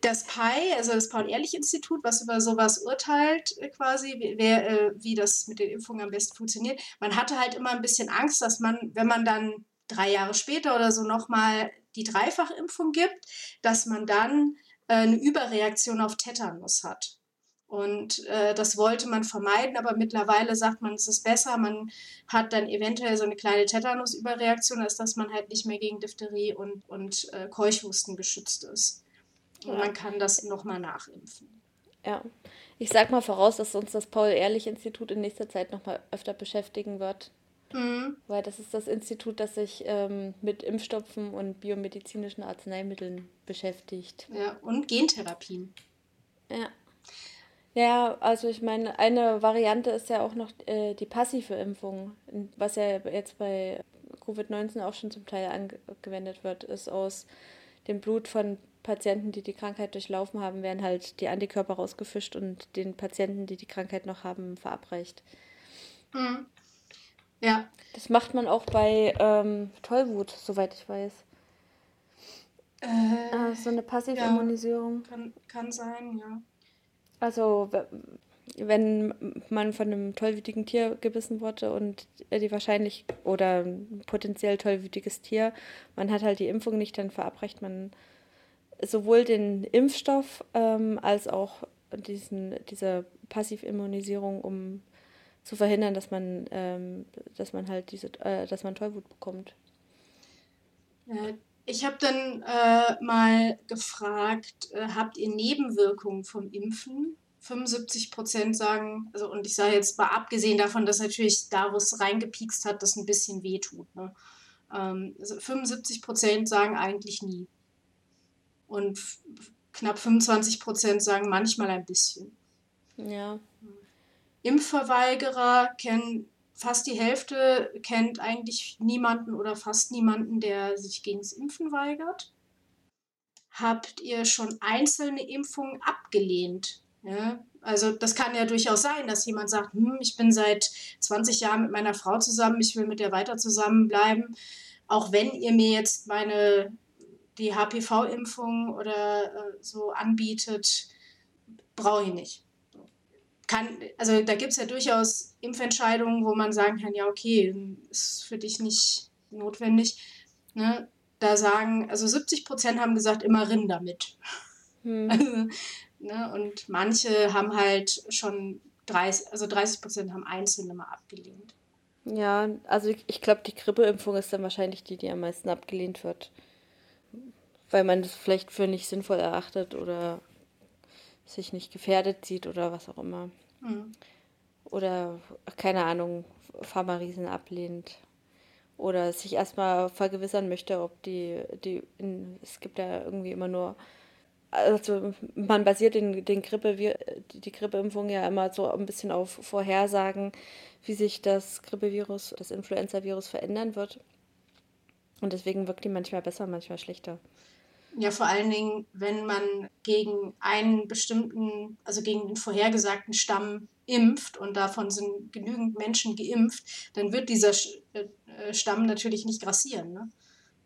Das PI, also das Paul-Ehrlich-Institut, was über sowas urteilt, äh, quasi, wer, äh, wie das mit den Impfungen am besten funktioniert, man hatte halt immer ein bisschen Angst, dass man, wenn man dann drei Jahre später oder so nochmal die Dreifachimpfung gibt, dass man dann äh, eine Überreaktion auf Tetanus hat. Und äh, das wollte man vermeiden, aber mittlerweile sagt man, es ist besser. Man hat dann eventuell so eine kleine Tetanusüberreaktion, als dass man halt nicht mehr gegen Diphtherie und, und äh, Keuchhusten geschützt ist. Und ja. man kann das nochmal nachimpfen. Ja. Ich sag mal voraus, dass uns das Paul-Ehrlich-Institut in nächster Zeit nochmal öfter beschäftigen wird. Mhm. Weil das ist das Institut, das sich ähm, mit Impfstoffen und biomedizinischen Arzneimitteln beschäftigt. Ja, und Gentherapien. Ja. Ja, also ich meine, eine Variante ist ja auch noch äh, die passive Impfung, was ja jetzt bei Covid-19 auch schon zum Teil angewendet wird, ist aus dem Blut von Patienten, die die Krankheit durchlaufen haben, werden halt die Antikörper rausgefischt und den Patienten, die die Krankheit noch haben, verabreicht. Mhm. Ja. Das macht man auch bei ähm, Tollwut, soweit ich weiß. Äh, ah, so eine Passivimmunisierung. Ja, kann, kann sein, ja. Also, wenn man von einem tollwütigen Tier gebissen wurde und die wahrscheinlich oder potenziell tollwütiges Tier, man hat halt die Impfung nicht, dann verabreicht man sowohl den Impfstoff ähm, als auch diesen, diese Passivimmunisierung, um zu verhindern, dass man, ähm, dass man halt diese, äh, dass man Tollwut bekommt. Ich habe dann äh, mal gefragt, äh, habt ihr Nebenwirkungen vom Impfen? 75 Prozent sagen, also und ich sage jetzt mal abgesehen davon, dass natürlich da, wo es reingepiekst hat, das ein bisschen wehtut. Ne? Ähm, also 75 Prozent sagen eigentlich nie. Und knapp 25 Prozent sagen manchmal ein bisschen. Ja. Impfverweigerer kennen fast die Hälfte kennt eigentlich niemanden oder fast niemanden, der sich gegen das Impfen weigert. Habt ihr schon einzelne Impfungen abgelehnt? Ja, also das kann ja durchaus sein, dass jemand sagt, hm, ich bin seit 20 Jahren mit meiner Frau zusammen, ich will mit der weiter zusammenbleiben. Auch wenn ihr mir jetzt meine die HPV-Impfung oder äh, so anbietet, brauche ich nicht kann, also da gibt es ja durchaus Impfentscheidungen, wo man sagen kann, ja, okay, ist für dich nicht notwendig. Ne? Da sagen, also 70 Prozent haben gesagt, immer rin damit. Hm. Also, ne? Und manche haben halt schon 30, also 30 Prozent haben einzelne mal abgelehnt. Ja, also ich, ich glaube, die Grippeimpfung ist dann wahrscheinlich die, die am meisten abgelehnt wird. Weil man das vielleicht für nicht sinnvoll erachtet oder sich nicht gefährdet sieht oder was auch immer. Mhm. Oder, keine Ahnung, Pharma-Riesen ablehnt. Oder sich erstmal vergewissern möchte, ob die, die in, es gibt ja irgendwie immer nur, also man basiert den, den Grippe, die Grippeimpfung ja immer so ein bisschen auf Vorhersagen, wie sich das Grippevirus, das Influenza-Virus verändern wird. Und deswegen wirkt die manchmal besser, manchmal schlechter. Ja, vor allen Dingen, wenn man gegen einen bestimmten, also gegen den vorhergesagten Stamm impft und davon sind genügend Menschen geimpft, dann wird dieser äh, Stamm natürlich nicht grassieren, ne?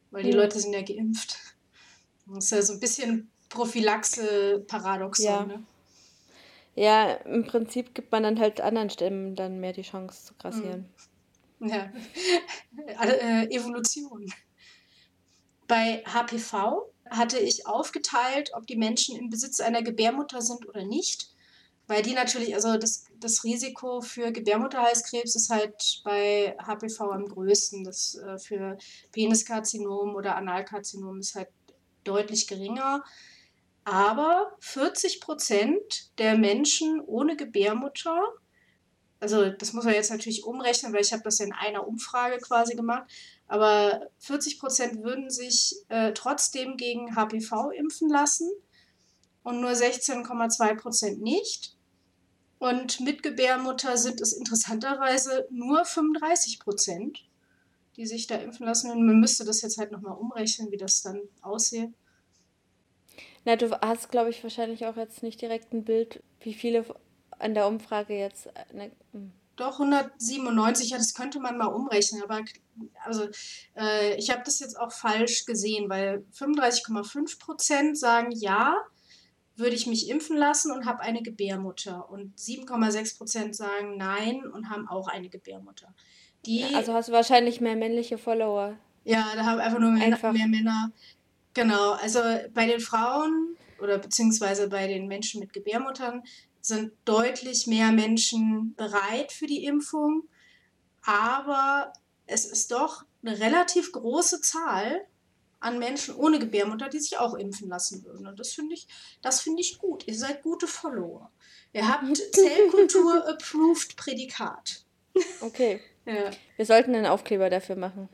weil die mhm. Leute sind ja geimpft. Das ist ja so ein bisschen Prophylaxe-Paradoxon. Ja. Ne? ja, im Prinzip gibt man dann halt anderen Stämmen dann mehr die Chance zu grassieren. Mhm. Ja, äh, Evolution. Bei HPV hatte ich aufgeteilt, ob die Menschen im Besitz einer Gebärmutter sind oder nicht. Weil die natürlich, also das, das Risiko für Gebärmutterhalskrebs ist halt bei HPV am größten. Das äh, für Peniskarzinom oder Analkarzinom ist halt deutlich geringer. Aber 40 Prozent der Menschen ohne Gebärmutter, also das muss man jetzt natürlich umrechnen, weil ich habe das ja in einer Umfrage quasi gemacht, aber 40 Prozent würden sich äh, trotzdem gegen HPV impfen lassen und nur 16,2 Prozent nicht. Und mit Gebärmutter sind es interessanterweise nur 35 Prozent, die sich da impfen lassen. Und man müsste das jetzt halt nochmal umrechnen, wie das dann aussieht. Na, du hast, glaube ich, wahrscheinlich auch jetzt nicht direkt ein Bild, wie viele an der Umfrage jetzt. Ne, Doch, 197, ja, das könnte man mal umrechnen, aber also äh, ich habe das jetzt auch falsch gesehen, weil 35,5 Prozent sagen ja, würde ich mich impfen lassen und habe eine Gebärmutter. Und 7,6 Prozent sagen nein und haben auch eine Gebärmutter. Die, also hast du wahrscheinlich mehr männliche Follower. Ja, da haben einfach nur mehr, einfach. mehr Männer. Genau, also bei den Frauen oder beziehungsweise bei den Menschen mit Gebärmuttern sind deutlich mehr Menschen bereit für die Impfung, aber es ist doch eine relativ große Zahl an Menschen ohne Gebärmutter, die sich auch impfen lassen würden. Und das finde ich, das finde ich gut. Ihr seid gute Follower. Ihr habt Zellkultur approved Prädikat. Okay. Ja. Wir sollten einen Aufkleber dafür machen.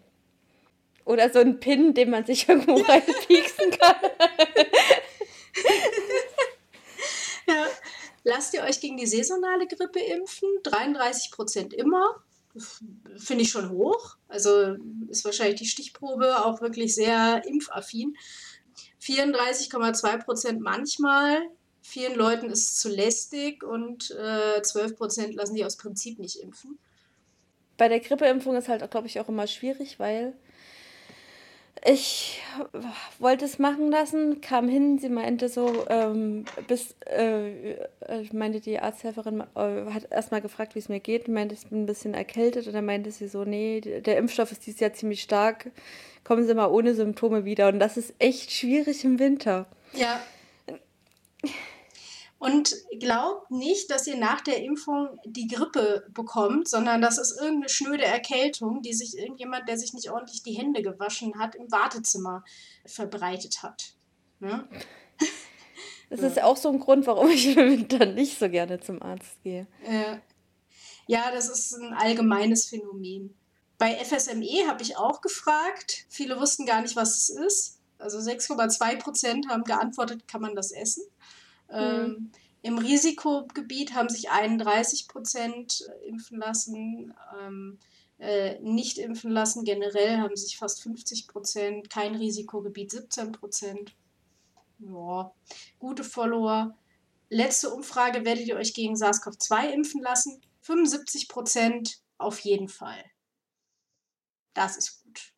Oder so einen Pin, den man sich irgendwo reinpieksen kann. ja. Lasst ihr euch gegen die saisonale Grippe impfen? 33 Prozent immer. Finde ich schon hoch. Also ist wahrscheinlich die Stichprobe auch wirklich sehr impfaffin. 34,2 Prozent manchmal. Vielen Leuten ist es zu lästig und äh, 12 Prozent lassen sich aus Prinzip nicht impfen. Bei der Grippeimpfung ist halt, glaube ich, auch immer schwierig, weil ich wollte es machen lassen, kam hin, sie meinte so, ähm, bis, äh, ich meinte, die Arzthelferin äh, hat erstmal gefragt, wie es mir geht, meinte, ich bin ein bisschen erkältet und dann meinte sie so, nee, der Impfstoff ist dieses Jahr ziemlich stark, kommen Sie mal ohne Symptome wieder und das ist echt schwierig im Winter. Ja. Und glaubt nicht, dass ihr nach der Impfung die Grippe bekommt, sondern das ist irgendeine schnöde Erkältung, die sich irgendjemand, der sich nicht ordentlich die Hände gewaschen hat, im Wartezimmer verbreitet hat. Ne? Das ist auch so ein Grund, warum ich Winter nicht so gerne zum Arzt gehe. Äh, ja, das ist ein allgemeines Phänomen. Bei FSME habe ich auch gefragt. Viele wussten gar nicht, was es ist. Also 6,2 Prozent haben geantwortet, kann man das essen? Ähm, mhm. Im Risikogebiet haben sich 31 Prozent äh, impfen lassen. Ähm, äh, nicht impfen lassen generell haben sich fast 50 Prozent. Kein Risikogebiet 17 Prozent. Ja, gute Follower. Letzte Umfrage, werdet ihr euch gegen SARS-CoV-2 impfen lassen? 75 Prozent auf jeden Fall. Das ist gut.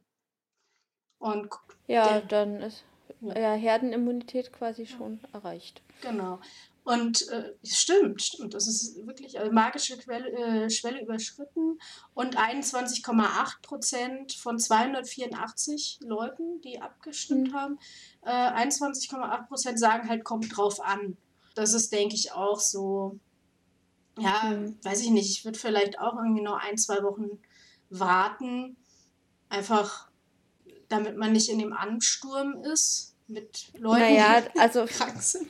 Und ja, dann ist ja, Herdenimmunität quasi schon erreicht. Genau. Und äh, stimmt, stimmt. Das ist wirklich eine magische Quelle, äh, Schwelle überschritten. Und 21,8 Prozent von 284 Leuten, die abgestimmt mhm. haben, äh, 21,8 Prozent sagen halt, kommt drauf an. Das ist, denke ich, auch so, ja, mhm. weiß ich nicht, ich würde vielleicht auch irgendwie noch ein, zwei Wochen warten. Einfach, damit man nicht in dem Ansturm ist mit Leuten, naja, die also krank sind.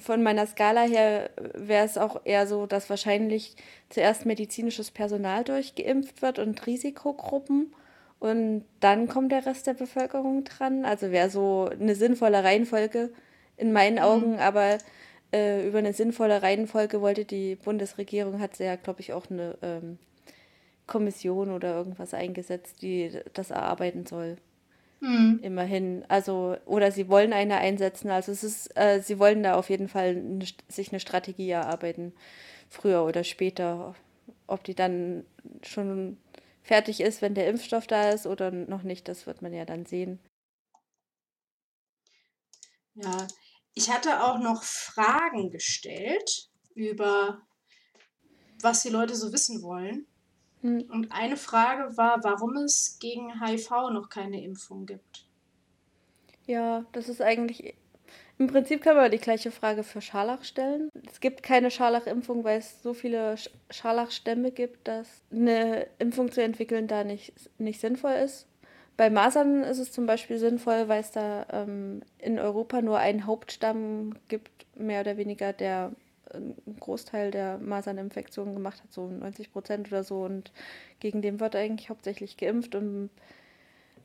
Von meiner Skala her wäre es auch eher so, dass wahrscheinlich zuerst medizinisches Personal durchgeimpft wird und Risikogruppen und dann kommt der Rest der Bevölkerung dran. Also wäre so eine sinnvolle Reihenfolge in meinen mhm. Augen, mhm. aber äh, über eine sinnvolle Reihenfolge wollte die Bundesregierung, hat sie ja, glaube ich, auch eine ähm, Kommission oder irgendwas eingesetzt, die das erarbeiten soll. Mhm. Immerhin. Also, oder sie wollen eine einsetzen. Also es ist, äh, sie wollen da auf jeden Fall eine, sich eine Strategie erarbeiten, früher oder später. Ob die dann schon fertig ist, wenn der Impfstoff da ist oder noch nicht, das wird man ja dann sehen. Ja, ich hatte auch noch Fragen gestellt über was die Leute so wissen wollen. Hm. Und eine Frage war, warum es gegen HIV noch keine Impfung gibt. Ja, das ist eigentlich. Im Prinzip kann man die gleiche Frage für Scharlach stellen. Es gibt keine Scharlach-Impfung, weil es so viele Scharlach-Stämme gibt, dass eine Impfung zu entwickeln da nicht, nicht sinnvoll ist. Bei Masern ist es zum Beispiel sinnvoll, weil es da ähm, in Europa nur einen Hauptstamm gibt, mehr oder weniger, der einen Großteil der Maserninfektionen gemacht hat, so 90 Prozent oder so. Und gegen den wird eigentlich hauptsächlich geimpft. Und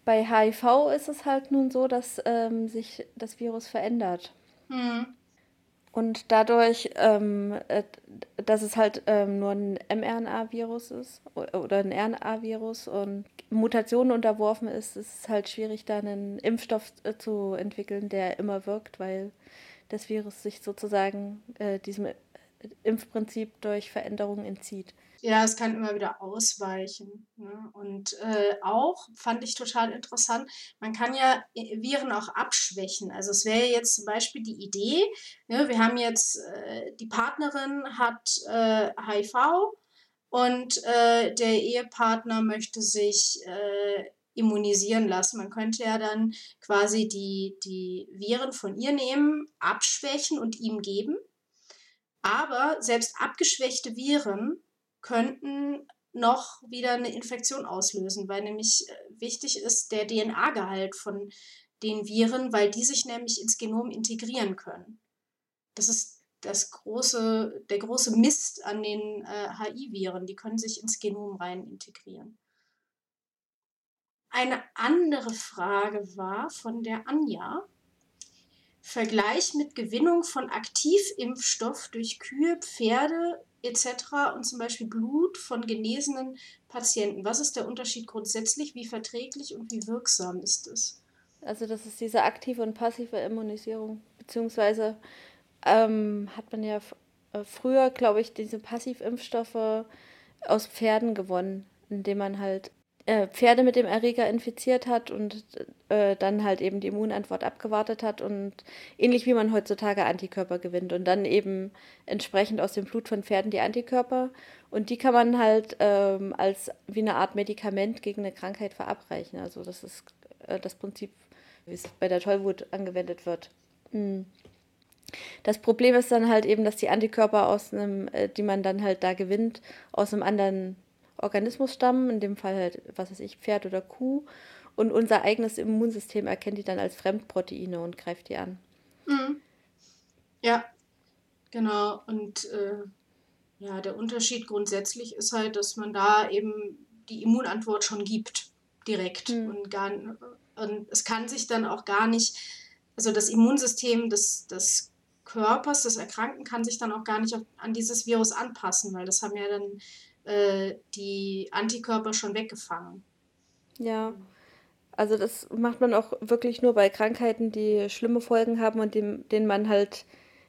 bei HIV ist es halt nun so, dass ähm, sich das Virus verändert. Mhm. Und dadurch, ähm, äh, dass es halt ähm, nur ein mRNA-Virus ist oder ein RNA-Virus und Mutationen unterworfen ist, ist es halt schwierig, da einen Impfstoff äh, zu entwickeln, der immer wirkt, weil das Virus sich sozusagen äh, diesem Impfprinzip durch Veränderungen entzieht. Ja, es kann immer wieder ausweichen. Ne? Und äh, auch fand ich total interessant, man kann ja Viren auch abschwächen. Also es wäre jetzt zum Beispiel die Idee, ne? wir haben jetzt, äh, die Partnerin hat äh, HIV und äh, der Ehepartner möchte sich äh, immunisieren lassen. Man könnte ja dann quasi die, die Viren von ihr nehmen, abschwächen und ihm geben. Aber selbst abgeschwächte Viren könnten noch wieder eine Infektion auslösen, weil nämlich äh, wichtig ist der DNA-Gehalt von den Viren, weil die sich nämlich ins Genom integrieren können. Das ist das große, der große Mist an den äh, HI-Viren, die können sich ins Genom rein integrieren. Eine andere Frage war von der Anja. Vergleich mit Gewinnung von Aktivimpfstoff durch Kühe, Pferde etc. und zum Beispiel Blut von genesenen Patienten. Was ist der Unterschied grundsätzlich? Wie verträglich und wie wirksam ist es? Also das ist diese aktive und passive Immunisierung, beziehungsweise ähm, hat man ja äh, früher, glaube ich, diese Passivimpfstoffe aus Pferden gewonnen, indem man halt äh, Pferde mit dem Erreger infiziert hat und äh, dann halt eben die Immunantwort abgewartet hat und ähnlich wie man heutzutage Antikörper gewinnt und dann eben entsprechend aus dem Blut von Pferden die Antikörper und die kann man halt ähm, als wie eine Art Medikament gegen eine Krankheit verabreichen. Also das ist äh, das Prinzip, wie es bei der Tollwut angewendet wird. Mhm. Das Problem ist dann halt eben, dass die Antikörper aus einem, äh, die man dann halt da gewinnt, aus einem anderen Organismus stammen, in dem Fall halt, was weiß ich, Pferd oder Kuh. Und unser eigenes Immunsystem erkennt die dann als Fremdproteine und greift die an. Mhm. Ja, genau. Und äh, ja, der Unterschied grundsätzlich ist halt, dass man da eben die Immunantwort schon gibt, direkt. Mhm. Und, gar, und es kann sich dann auch gar nicht, also das Immunsystem des, des Körpers, des Erkrankten, kann sich dann auch gar nicht auf, an dieses Virus anpassen, weil das haben ja dann äh, die Antikörper schon weggefangen. Ja, also das macht man auch wirklich nur bei Krankheiten, die schlimme Folgen haben und dem, denen man halt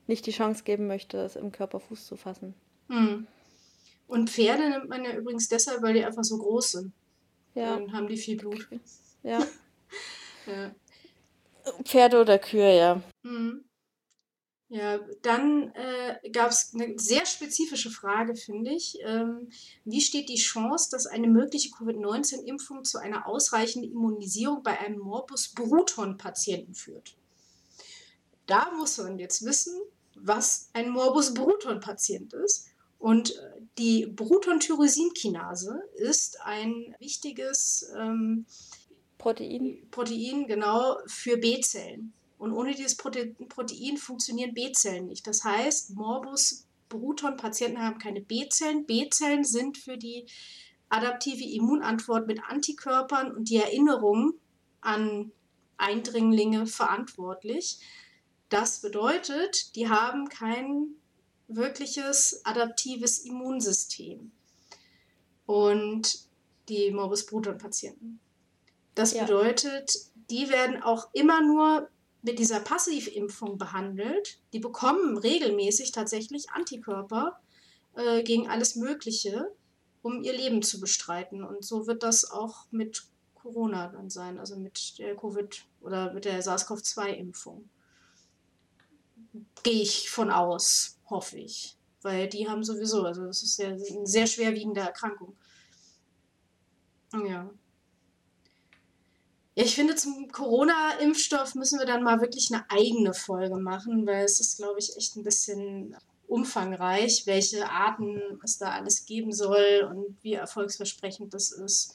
nicht die Chance geben möchte, es im Körper Fuß zu fassen. Hm. Und Pferde nimmt man ja übrigens deshalb, weil die einfach so groß sind. Ja. Dann haben die viel Blut. Ja. ja. Pferde oder Kühe, ja. Mhm. Ja, dann äh, gab es eine sehr spezifische Frage, finde ich. Ähm, wie steht die Chance, dass eine mögliche Covid-19-Impfung zu einer ausreichenden Immunisierung bei einem Morbus Bruton-Patienten führt? Da muss man jetzt wissen, was ein Morbus Bruton-Patient ist. Und äh, die Bruton-Tyrosinkinase ist ein wichtiges ähm, Protein. Protein, genau, für B-Zellen. Und ohne dieses Protein funktionieren B-Zellen nicht. Das heißt, Morbus Bruton-Patienten haben keine B-Zellen. B-Zellen sind für die adaptive Immunantwort mit Antikörpern und die Erinnerung an Eindringlinge verantwortlich. Das bedeutet, die haben kein wirkliches adaptives Immunsystem. Und die Morbus Bruton-Patienten. Das ja. bedeutet, die werden auch immer nur mit dieser Passivimpfung behandelt, die bekommen regelmäßig tatsächlich Antikörper äh, gegen alles Mögliche, um ihr Leben zu bestreiten. Und so wird das auch mit Corona dann sein, also mit der Covid oder mit der SARS-CoV-2-Impfung. Gehe ich von aus, hoffe ich. Weil die haben sowieso, also das ist ja eine sehr schwerwiegende Erkrankung. Ja. Ja, ich finde, zum Corona-Impfstoff müssen wir dann mal wirklich eine eigene Folge machen, weil es ist, glaube ich, echt ein bisschen umfangreich, welche Arten es da alles geben soll und wie erfolgsversprechend das ist.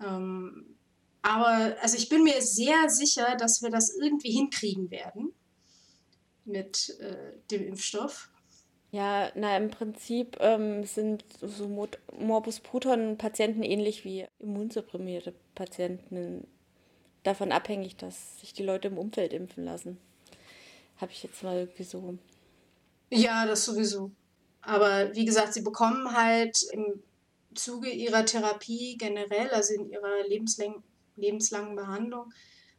Ähm, aber also ich bin mir sehr sicher, dass wir das irgendwie hinkriegen werden mit äh, dem Impfstoff. Ja, na, im Prinzip ähm, sind so Morbus Proton-Patienten ähnlich wie immunsupprimierte Patienten davon abhängig, dass sich die Leute im Umfeld impfen lassen. Habe ich jetzt mal irgendwie so. Ja, das sowieso. Aber wie gesagt, sie bekommen halt im Zuge ihrer Therapie generell, also in ihrer lebenslang lebenslangen Behandlung,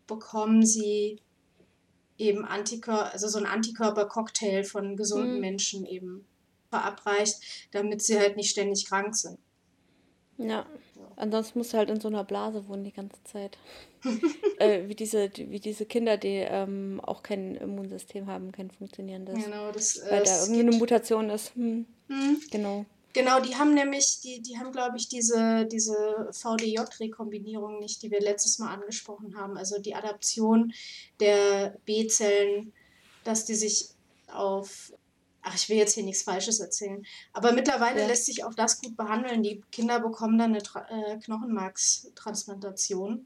bekommen sie eben Antikörper, also so ein Antikörpercocktail von gesunden mhm. Menschen eben verabreicht, damit sie halt nicht ständig krank sind. Ja. Ansonsten musst du halt in so einer Blase wohnen die ganze Zeit. äh, wie, diese, wie diese Kinder, die ähm, auch kein Immunsystem haben, kein funktionierendes. Genau, das, äh, weil da irgendeine Mutation ist. Hm. Hm. Genau. Genau, die haben nämlich, die, die haben, glaube ich, diese, diese VDJ-Rekombinierung nicht, die wir letztes Mal angesprochen haben. Also die Adaption der B-Zellen, dass die sich auf ach, ich will jetzt hier nichts Falsches erzählen. Aber mittlerweile ja. lässt sich auch das gut behandeln. Die Kinder bekommen dann eine Tra äh, Knochenmarkstransplantation.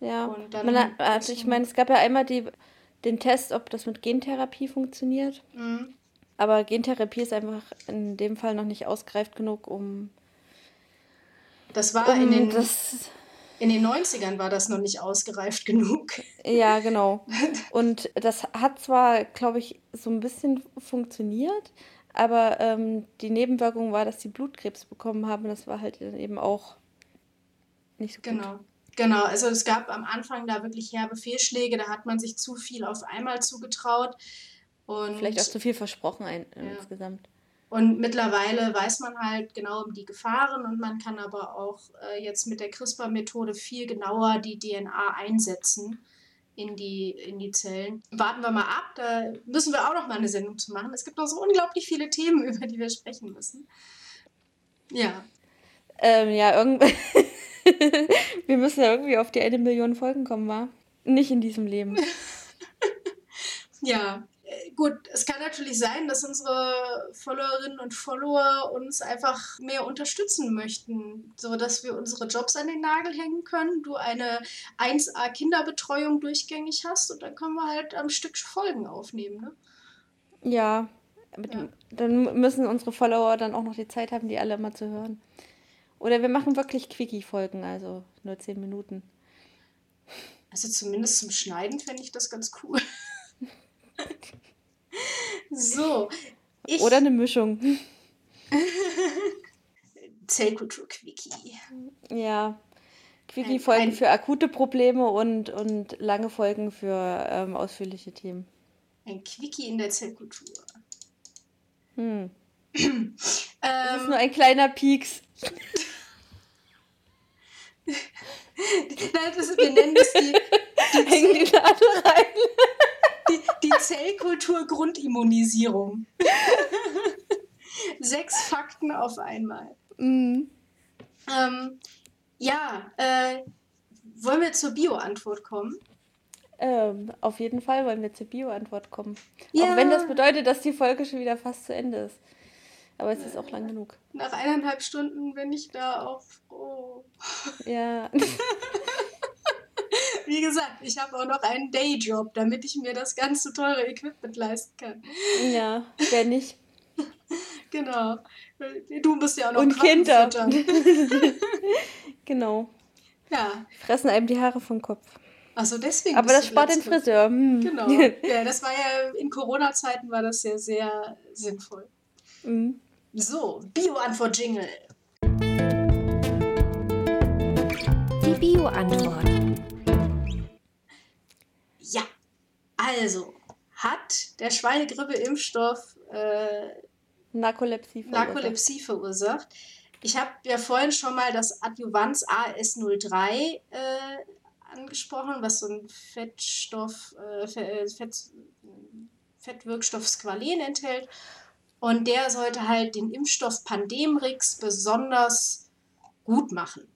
Ja, und dann Man, also ich meine, es gab ja einmal die, den Test, ob das mit Gentherapie funktioniert. Mhm. Aber Gentherapie ist einfach in dem Fall noch nicht ausgereift genug, um. Das war um in den. Das, in den 90ern war das noch nicht ausgereift genug. Ja, genau. Und das hat zwar, glaube ich, so ein bisschen funktioniert, aber ähm, die Nebenwirkung war, dass sie Blutkrebs bekommen haben. Das war halt eben auch nicht so gut. Genau. Genau, also es gab am Anfang da wirklich herbe Fehlschläge, da hat man sich zu viel auf einmal zugetraut. Und Vielleicht auch zu viel versprochen ein, ja. insgesamt. Und mittlerweile weiß man halt genau um die Gefahren und man kann aber auch äh, jetzt mit der CRISPR-Methode viel genauer die DNA einsetzen in die, in die Zellen. Warten wir mal ab, da müssen wir auch noch mal eine Sendung zu machen. Es gibt noch so unglaublich viele Themen, über die wir sprechen müssen. Ja. Ähm, ja, irgendwie. wir müssen ja irgendwie auf die eine Million Folgen kommen, wa? Nicht in diesem Leben. ja, gut, es kann natürlich sein, dass unsere Followerinnen und Follower uns einfach mehr unterstützen möchten, so dass wir unsere Jobs an den Nagel hängen können, du eine 1A Kinderbetreuung durchgängig hast und dann können wir halt am Stück Folgen aufnehmen, ne? Ja, ja. dann müssen unsere Follower dann auch noch die Zeit haben, die alle mal zu hören. Oder wir machen wirklich Quickie-Folgen, also nur 10 Minuten. Also zumindest zum Schneiden fände ich das ganz cool. So. Ich... Oder eine Mischung. Zellkultur-Quickie. Ja. Quickie-Folgen für akute Probleme und, und lange Folgen für ähm, ausführliche Themen. Ein Quickie in der Zellkultur. Hm. ähm, das ist nur ein kleiner Pieks. das, wir nennen das die, die Hängen die Nadel rein die, die Zellkultur-Grundimmunisierung. Sechs Fakten auf einmal. Mhm. Ähm, ja, äh, wollen wir zur Bio-Antwort kommen? Ähm, auf jeden Fall wollen wir zur Bio-Antwort kommen. Ja. Auch wenn das bedeutet, dass die Folge schon wieder fast zu Ende ist. Aber es ist auch lang genug. Nach eineinhalb Stunden bin ich da auch froh. Ja. Wie gesagt, ich habe auch noch einen Dayjob, damit ich mir das ganze teure Equipment leisten kann. Ja, wer nicht. genau. Du musst ja auch noch Und Kinder. genau. Ja. Fressen einem die Haare vom Kopf. Achso, deswegen. Aber das spart den Friseur. Hm. Genau. Ja, das war ja in Corona-Zeiten war das ja sehr sinnvoll. Mhm. So, Bio-Antwort-Jingle. Die Bio-Antwort. Also, hat der Schweinegrippe-Impfstoff äh, Narkolepsie, verursacht. Narkolepsie verursacht? Ich habe ja vorhin schon mal das Adjuvanz AS03 äh, angesprochen, was so ein Fettstoff, äh, äh, Fett, Fettwirkstoff Squalen enthält. Und der sollte halt den Impfstoff Pandemrix besonders gut machen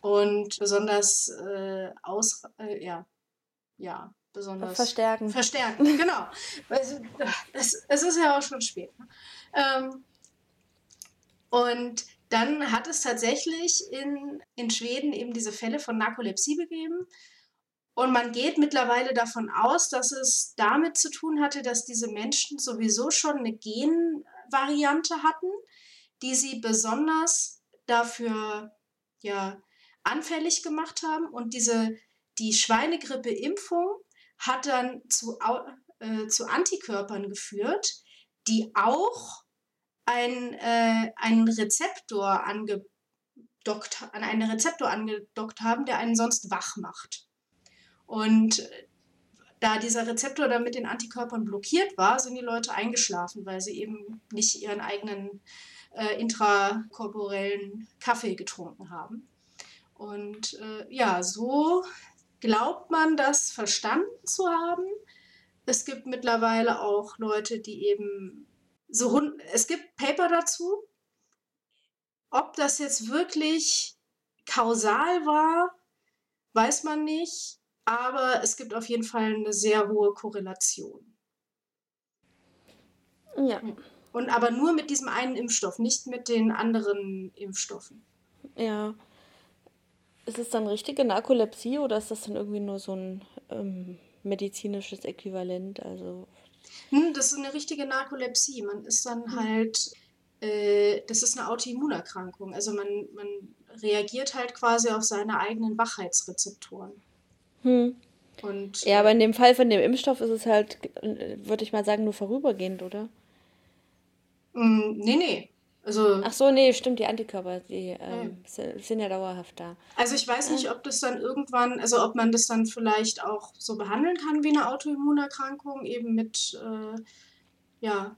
und besonders äh, aus, äh, ja, ja, besonders verstärken. Verstärken, genau. es, es ist ja auch schon spät. Ne? Ähm, und dann hat es tatsächlich in, in Schweden eben diese Fälle von Narkolepsie gegeben. Und man geht mittlerweile davon aus, dass es damit zu tun hatte, dass diese Menschen sowieso schon eine Genvariante hatten, die sie besonders dafür ja, anfällig gemacht haben. Und diese, die Schweinegrippe-Impfung hat dann zu, äh, zu Antikörpern geführt, die auch ein, äh, einen Rezeptor angedockt, an einen Rezeptor angedockt haben, der einen sonst wach macht. Und da dieser Rezeptor dann mit den Antikörpern blockiert war, sind die Leute eingeschlafen, weil sie eben nicht ihren eigenen äh, intrakorporellen Kaffee getrunken haben. Und äh, ja, so glaubt man das verstanden zu haben. Es gibt mittlerweile auch Leute, die eben so, es gibt Paper dazu. Ob das jetzt wirklich kausal war, weiß man nicht, aber es gibt auf jeden Fall eine sehr hohe Korrelation. Ja, Und aber nur mit diesem einen Impfstoff, nicht mit den anderen Impfstoffen. Ja. Ist es dann richtige Narkolepsie oder ist das dann irgendwie nur so ein ähm, medizinisches Äquivalent? Also Hm, das ist eine richtige Narkolepsie. Man ist dann halt, äh, das ist eine Autoimmunerkrankung. Also man, man reagiert halt quasi auf seine eigenen Wachheitsrezeptoren. hm. Und Ja, aber in dem Fall von dem Impfstoff ist es halt, äh, würde ich mal sagen, nur vorübergehend, oder? Mm, nee, nee. Also, Ach so, nee, stimmt, die Antikörper, die ähm, si- sind ja dauerhaft da. also ich weiß nicht, ob das dann irgendwann, also ob man das dann vielleicht auch so behandeln kann wie eine Autoimmunerkrankung, eben mit, äh, ja,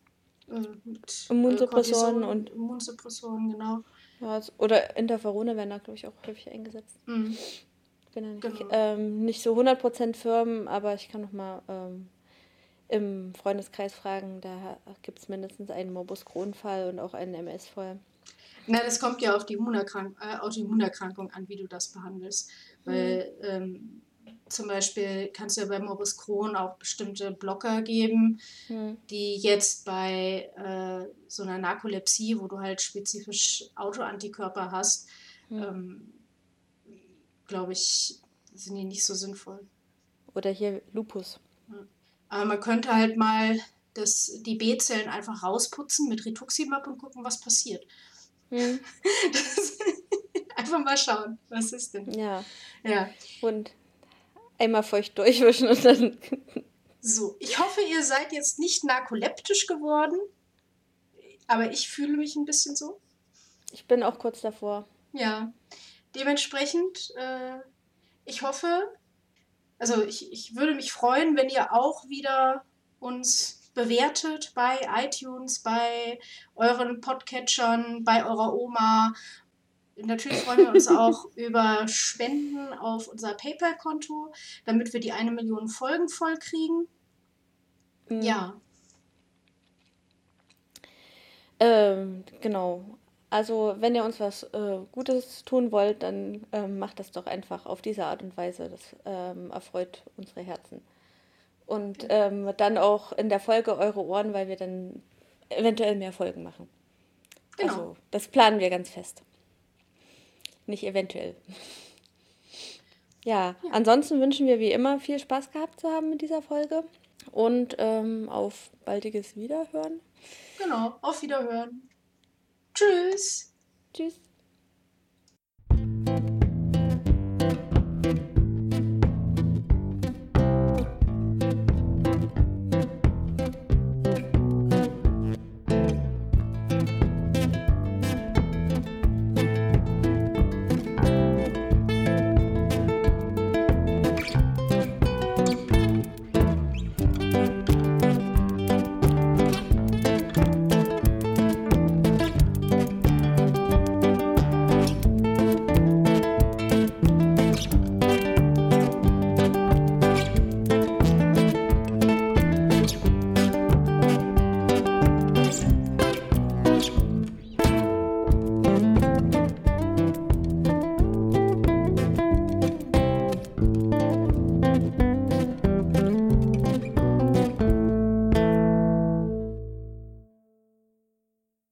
äh, mit äh, Immunsuppressoren Cortison, und- Immunsuppressoren, genau. Ja, es- oder Interferone werden da, glaube ich, auch häufig eingesetzt. Mhm. ja Genau. ähm, nicht so 100% firm, aber ich kann noch mal ähm, im Freundeskreis fragen. Da gibt es mindestens einen Morbus Crohn-Fall und auch einen MS-Fall. Na, das kommt ja auf die Immunerkrank äh, Autoimmunerkrankung an, wie du das behandelst. Weil ähm, zum Beispiel kannst du ja bei Morbus Crohn auch bestimmte Blocker geben, Hm. die jetzt bei äh, so einer Narkolepsie, wo du halt spezifisch Autoantikörper hast, Hm. ähm, glaube ich, sind die nicht so sinnvoll. Oder hier Lupus. Aber man könnte halt mal das, die B-Zellen einfach rausputzen mit Rituximab und gucken, was passiert. Hm. Das, einfach mal schauen, was ist denn. Ja, Ja, und einmal feucht durchwischen und dann. so. Ich hoffe, ihr seid jetzt nicht narkoleptisch geworden, aber ich fühle mich ein bisschen so. Ich bin auch kurz davor. Ja, dementsprechend, äh, ich hoffe, also ich, ich würde mich freuen, wenn ihr auch wieder uns bewertet bei iTunes, bei euren Podcatchern, bei eurer Oma. Natürlich freuen wir uns auch über Spenden auf unser PayPal-Konto, damit wir die eine Million Folgen voll kriegen. Hm. Ja, Ähm, genau. Also, wenn ihr uns was äh, Gutes tun wollt, dann ähm, macht das doch einfach auf diese Art und Weise. Das ähm, erfreut unsere Herzen. Und ähm, dann auch in der Folge eure Ohren, weil wir dann eventuell mehr Folgen machen. Genau. Also, das planen wir ganz fest. Nicht eventuell. Ja, ansonsten wünschen wir wie immer viel Spaß gehabt zu haben mit dieser Folge und ähm, auf baldiges Wiederhören. genau. Auf Wiederhören. Tschüss. Tschüss.